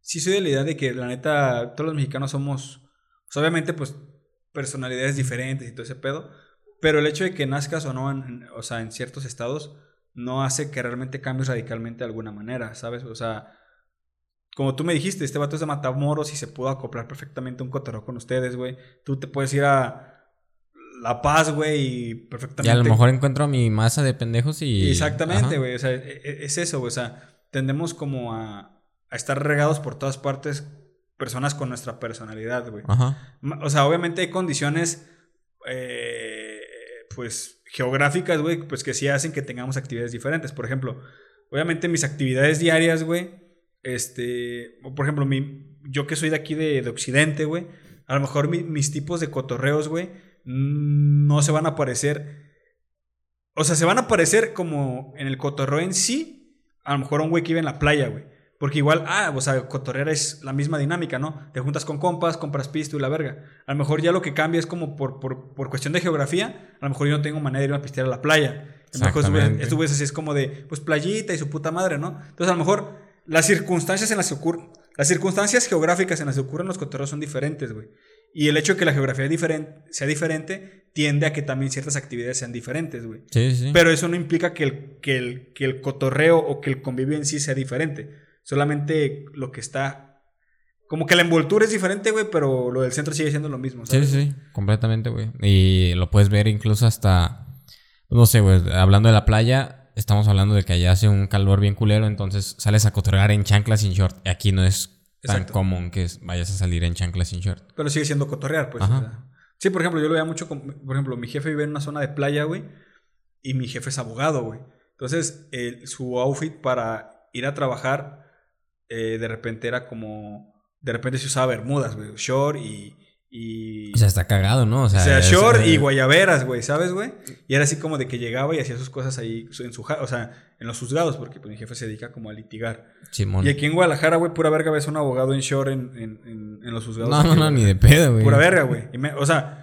sí soy de la idea de que la neta, todos los mexicanos somos, pues, obviamente, pues, personalidades diferentes y todo ese pedo, pero el hecho de que nazcas o no, en, o sea, en ciertos estados, no hace que realmente cambies radicalmente de alguna manera, ¿sabes? O sea, como tú me dijiste, este vato es de Matamoros y se pudo acoplar perfectamente un cotorro con ustedes, güey. Tú te puedes ir a la Paz, güey, y perfectamente. Y a lo mejor encuentro mi masa de pendejos y. Exactamente, güey. O sea, e, e, es eso, güey. O sea, tendemos como a, a estar regados por todas partes personas con nuestra personalidad, güey. Ajá. O sea, obviamente hay condiciones, eh, pues, geográficas, güey, pues que sí hacen que tengamos actividades diferentes. Por ejemplo, obviamente mis actividades diarias, güey, este, por ejemplo, mi, yo que soy de aquí de, de Occidente, güey, a lo mejor mis tipos de cotorreos, güey, no se van a parecer. O sea, se van a parecer como en el cotorreo en sí. A lo mejor un güey que vive en la playa, güey. Porque igual, ah, o sea, cotorrear es la misma dinámica, ¿no? Te juntas con compas, compras pisto y la verga. A lo mejor ya lo que cambia es como por, por, por cuestión de geografía. A lo mejor yo no tengo manera de ir a pistear a la playa. A lo mejor esto así es como de, pues playita y su puta madre, ¿no? Entonces a lo mejor las circunstancias en las que ocurren, las circunstancias geográficas en las que ocurren los cotorreos son diferentes, güey. Y el hecho de que la geografía sea diferente tiende a que también ciertas actividades sean diferentes, güey. Sí, sí. Pero eso no implica que el, que, el, que el cotorreo o que el convivio en sí sea diferente. Solamente lo que está Como que la envoltura es diferente, güey, pero lo del centro sigue siendo lo mismo. Sí, sí, completamente, güey. Y lo puedes ver incluso hasta, no sé, güey, hablando de la playa, estamos hablando de que allá hace un calor bien culero, entonces sales a cotorrear en chanclas sin short. Aquí no es tan común que vayas a salir en chanclas sin short. Pero sigue siendo cotorrear, pues. sí, por ejemplo, yo lo veía mucho, con, por ejemplo, mi jefe vive en una zona de playa, güey, y mi jefe es abogado, güey. Entonces, su outfit para ir a trabajar, eh, de repente era como de repente se usaba bermudas, güey, short y, y... O sea, está cagado, ¿no? O sea, short y guayaberas, güey, ¿sabes, güey? Y era así como de que llegaba y hacía sus cosas ahí en su... O sea, en los juzgados, porque pues, mi jefe se dedica como a litigar. Y aquí en Guadalajara, güey, pura verga ves un abogado en short en, en, en, los juzgados. No, no, no, ni de pedo, güey. Pura verga, güey. O sea...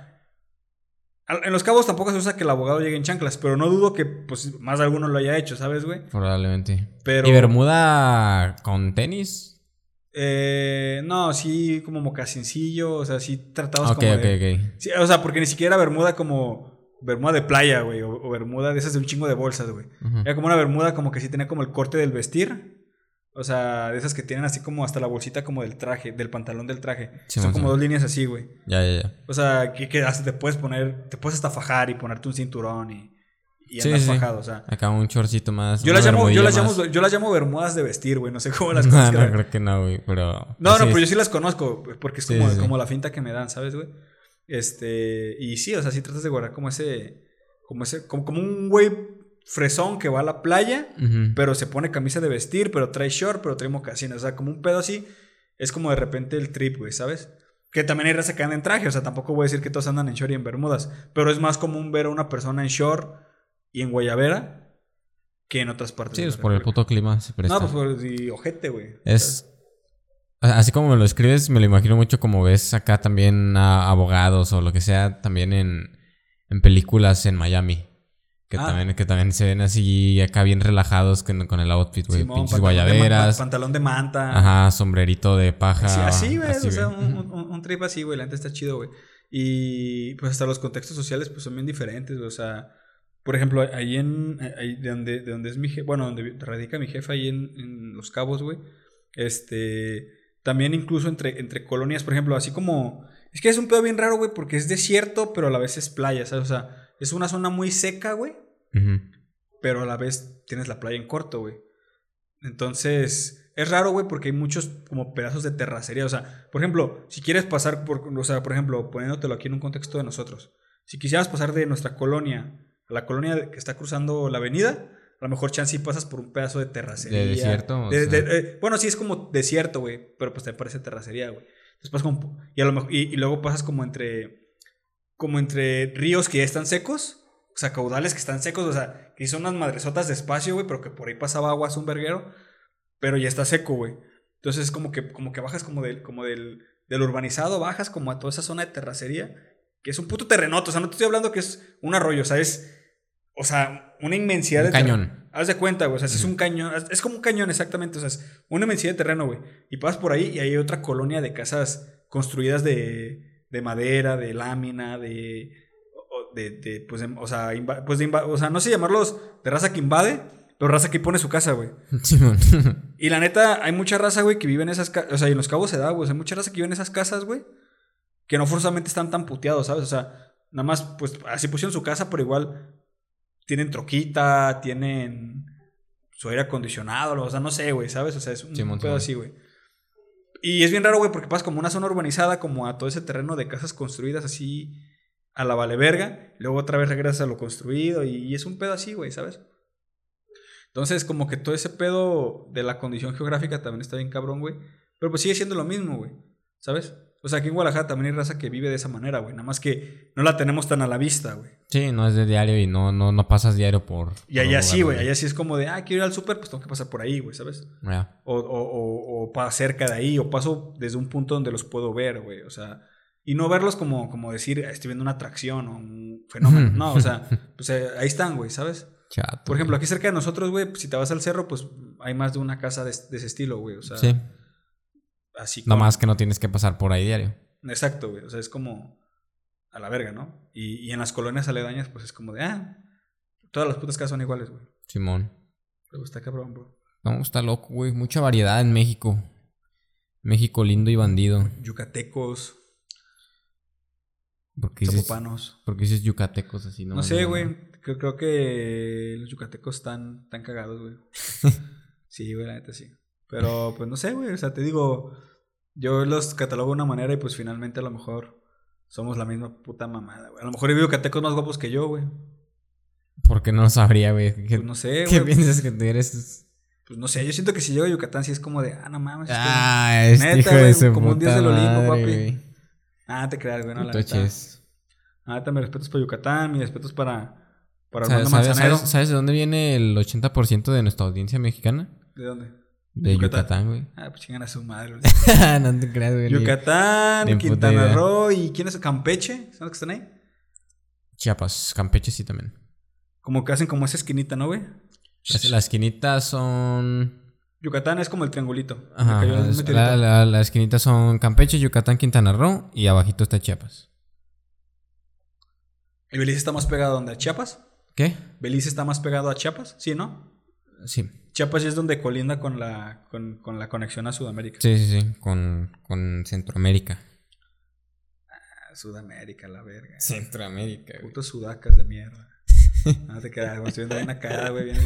En los cabos tampoco se usa que el abogado llegue en chanclas, pero no dudo que pues más de alguno lo haya hecho, ¿sabes, güey? Probablemente. Pero... ¿Y Bermuda con tenis? Eh, no, sí, como mocasincillo, o sea, sí tratamos como de... Sí, o sea, porque ni siquiera bermuda como bermuda de playa, güey, o, bermuda de esas de un chingo de bolsas, güey. Era como una bermuda como que sí tenía como el corte del vestir. O sea, de esas que tienen así como hasta la bolsita como del traje, del pantalón del traje. Son como dos líneas así, güey. Ya, ya, ya. O sea, que, que hasta te puedes poner, te puedes hasta fajar y ponerte un cinturón y y andas sí, o sea. Acá un chorcito más. Yo las llamo, yo las llamo, yo las llamo bermudas de vestir, güey. No sé cómo las conozco. no, creo que no, güey, pero. No, no, pero yo sí las conozco, porque es como, como la finta que me dan, ¿sabes, güey? Este. Y sí, o sea, sí tratas de guardar como ese. Como ese. Como, como un güey fresón que va a la playa, pero se pone camisa de vestir, pero trae short, pero trae mocasines. O sea, como un pedo así. Es como de repente el trip, güey, ¿sabes? Que también hay raza que anda en traje, o sea, tampoco voy a decir que todos andan en short y en bermudas, pero es más común ver a una persona en short y en Guayavera que en otras partes. Sí, es por el puto clima se presta. No, pues por el ojete, güey. Es. Así como me lo escribes, me lo imagino mucho como ves acá también a abogados o lo que sea, también en, en películas en Miami. Que, ah. también, que también se ven así acá bien relajados con, con el outfit, güey. Pinches guayaberas. pantalón de manta. Ajá, sombrerito de paja. Así, güey. o sea, un, un, trip así, güey. La gente está chido, güey. Y pues hasta los contextos sociales pues son bien diferentes, O sea, por ejemplo, ahí en. Ahí de, donde, de donde es mi jefe. Bueno, donde radica mi jefe, ahí en, en Los Cabos, güey. Este. También incluso entre, entre colonias, por ejemplo, así como. Es que es un pedo bien raro, güey, porque es desierto, pero a la vez es playa, ¿sabes? O sea, es una zona muy seca, güey. Pero a la vez tienes la playa en corto, güey. Entonces, es raro, güey, porque hay muchos como pedazos de terracería. O sea, por ejemplo, si quieres pasar por. O sea, por ejemplo, poniéndotelo aquí en un contexto de nosotros. Si quisieras pasar de nuestra colonia la colonia que está cruzando la avenida, a lo mejor chance pasas por un pedazo de terracería. ¿De desierto? Eh, bueno, sí, es como desierto, güey, pero pues te parece terracería, güey. Entonces como, y, a lo mejor, y, luego pasas como entre, como entre ríos que ya están secos, o sea, caudales que están secos, o sea, que son unas madresotas de espacio, güey, pero que por ahí pasaba agua un verguero, pero ya está seco, güey. Entonces es como que, como que bajas como del, como del, del urbanizado, bajas como a toda esa zona de terracería, que es un puto terrenoto, o sea, no te estoy hablando que es un arroyo, o sea, es o sea, una inmensidad de cañón. Haz de cuenta, güey. O sea, es un cañón. Es como un cañón, exactamente. O sea, es una inmensidad de terreno, güey. Y pasas por ahí y hay otra colonia de casas construidas de, de madera, de lámina, de. de, de pues, o, sea, pues de o sea, no sé llamarlos de raza que invade, pero raza que pone su casa, güey. y la neta, hay mucha raza, güey, que vive en esas casas. O sea, y en los cabos se da, güey. O sea, hay mucha raza que vive en esas casas, güey. Que no forzosamente están tan puteados, ¿sabes? O sea, nada más, pues así pusieron su casa, pero igual tienen troquita, tienen su aire acondicionado, o sea, no sé, güey, ¿sabes? O sea, es un pedo así, güey. Y es bien raro, güey, porque pasas como una zona urbanizada, como a todo ese terreno de casas construidas así a la vale verga, luego otra vez regresas a lo construido y, es un pedo así, güey, ¿sabes? Entonces, como que todo ese pedo de la condición geográfica también está bien cabrón, güey. Pero pues sigue siendo lo mismo, güey, ¿sabes? O sea, aquí en Guadalajara también hay raza que vive de esa manera, güey. Nada más que no la tenemos tan a la vista, güey. Sí, no es de diario y no, no, no pasas diario por. Y allá sí, güey. Allá sí es como de, ah, quiero ir al súper, pues tengo que pasar por ahí, güey, ¿sabes? O, o, o, o para cerca de ahí, o paso desde un punto donde los puedo ver, güey. O sea, y no verlos como, como decir, estoy viendo una atracción o un fenómeno. no, o sea, pues eh, ahí están, güey, ¿sabes? Chato, por ejemplo, aquí cerca de nosotros, güey, pues, si te vas al cerro, pues hay más de una casa de, de ese estilo, güey. O sea, sí. Así como... más que no tienes que pasar por ahí diario. Exacto, güey. O sea, es como a la verga, ¿no? Y, y en las colonias aledañas, pues es como de, ah, todas las putas casas son iguales, güey. Simón. Pero está cabrón, bro. No, está loco, güey. Mucha variedad en México. México lindo y bandido. Yucatecos, ¿Por qué dices, por qué dices yucatecos así? No, me sé, güey. Creo, creo que los yucatecos están, están cagados, güey. sí, güey, la neta sí. Pero, pues no sé, güey. O sea, te digo, yo los catalogo de una manera y pues finalmente a lo mejor somos la misma puta mamada, güey. A lo mejor hay yucatecos más guapos que yo, güey. ¿Por qué no lo sabría, güey? ¿Qué, Pues no sé, qué güey. piensas que tú eres? Pues no sé, yo siento que si llego a Yucatán sí es como de, ah, no mames. Ah, este Neta, hijo de güey, como un dios del Olimpo, papi. Ah, te creas, güey, no, la neta. La neta, mis respetos para Yucatán, mis respetos para, para ¿Sabes, Armando sabes- Manzanero. sabes- sabes de dónde viene el 80% de nuestra audiencia mexicana? ¿De dónde? De Yucatán. Güey. Ah, pues chingan a su madre, güey. no te creas, güey. Yucatán, ni Quintana. Roo y ¿quién es? Campeche, ¿son los que están ahí? Chiapas, Campeche sí también. Como que hacen como esa esquinita, ¿no, güey? Las, las esquinitas son. Yucatán es como el triangulito. Ajá, las, la- la- esquinitas son Campeche, Yucatán, Quintana Roo y abajito está Chiapas. ¿Y Belice está más pegado donde? ¿A Chiapas? ¿Qué? ¿Belice está más pegado a Chiapas? ¿Sí, no? Sí. Chiapas es donde colinda con la, con, con la conexión a Sudamérica. Sí, sí, sí. Con, con Centroamérica. Ah, Sudamérica, la verga. Centroamérica, Putos sudacas de mierda. No te quedas, güey. Estoy viendo una cagada, güey. Bien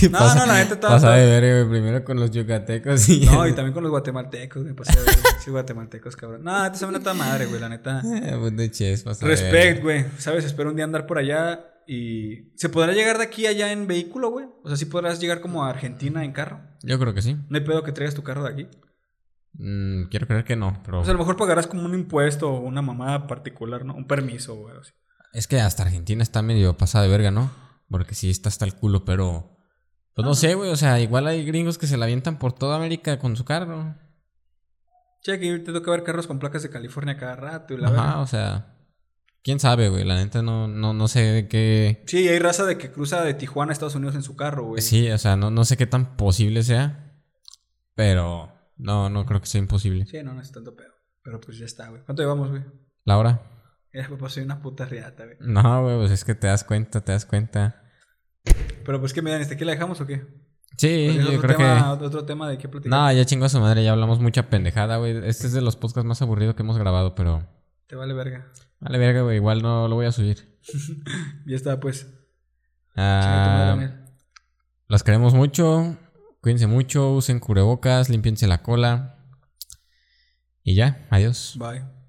¿Qué No, pasa? no, la neta estaba- Pasa de ver, güey. Primero con los yucatecos y. No, y también con los guatemaltecos, me pasé de ver. Sí, guatemaltecos, cabrón. No, te saben a toda madre, güey, la neta. Eh, pues de ches, pasa de Respect, güey. ¿Sabes? Espero un día andar por allá y... ¿Se podrá llegar de aquí a allá en vehículo, güey? O sea, ¿sí podrás llegar como a Argentina en carro? Yo creo que sí. ¿No hay pedo que traigas tu carro de aquí? Mm, quiero creer que no, pero. O sea, a lo mejor pagarás como un impuesto o una mamada particular, ¿no? Un permiso, güey. así. Es que hasta Argentina está medio pasada de verga, ¿no? Porque sí está hasta el culo, pero. Pues no sé, güey. O sea, igual hay gringos que se la avientan por toda América con su carro. Che, que te toca ver carros con placas de California cada rato y la Ajá, verga. o sea. Quién sabe, güey. La neta no, no, no sé de qué. Sí, hay raza de que cruza de Tijuana a Estados Unidos en su carro, güey. Sí, o sea, no, no sé qué tan posible sea. Pero. No, no creo que sea imposible. Sí, no, no es tanto pedo. Pero pues ya está, güey. ¿Cuánto llevamos, güey? Laura. Ya, papá, soy una puta riata, güey. No, güey, pues es que te das cuenta, te das cuenta. Pero pues, ¿qué me dan? ¿Este aquí la dejamos o qué? Sí, Porque es yo creo tema, que. otro tema de qué platicar. No, ya chingo a su madre, ya hablamos mucha pendejada, güey. Este es de los podcasts más aburridos que hemos grabado, pero. Te vale verga. Vale, verga, güey. Igual no lo voy a subir. Ya está, pues. Ah, los queremos mucho. Cuídense mucho. Usen cubrebocas. Límpiense la cola. Y ya, adiós. Bye.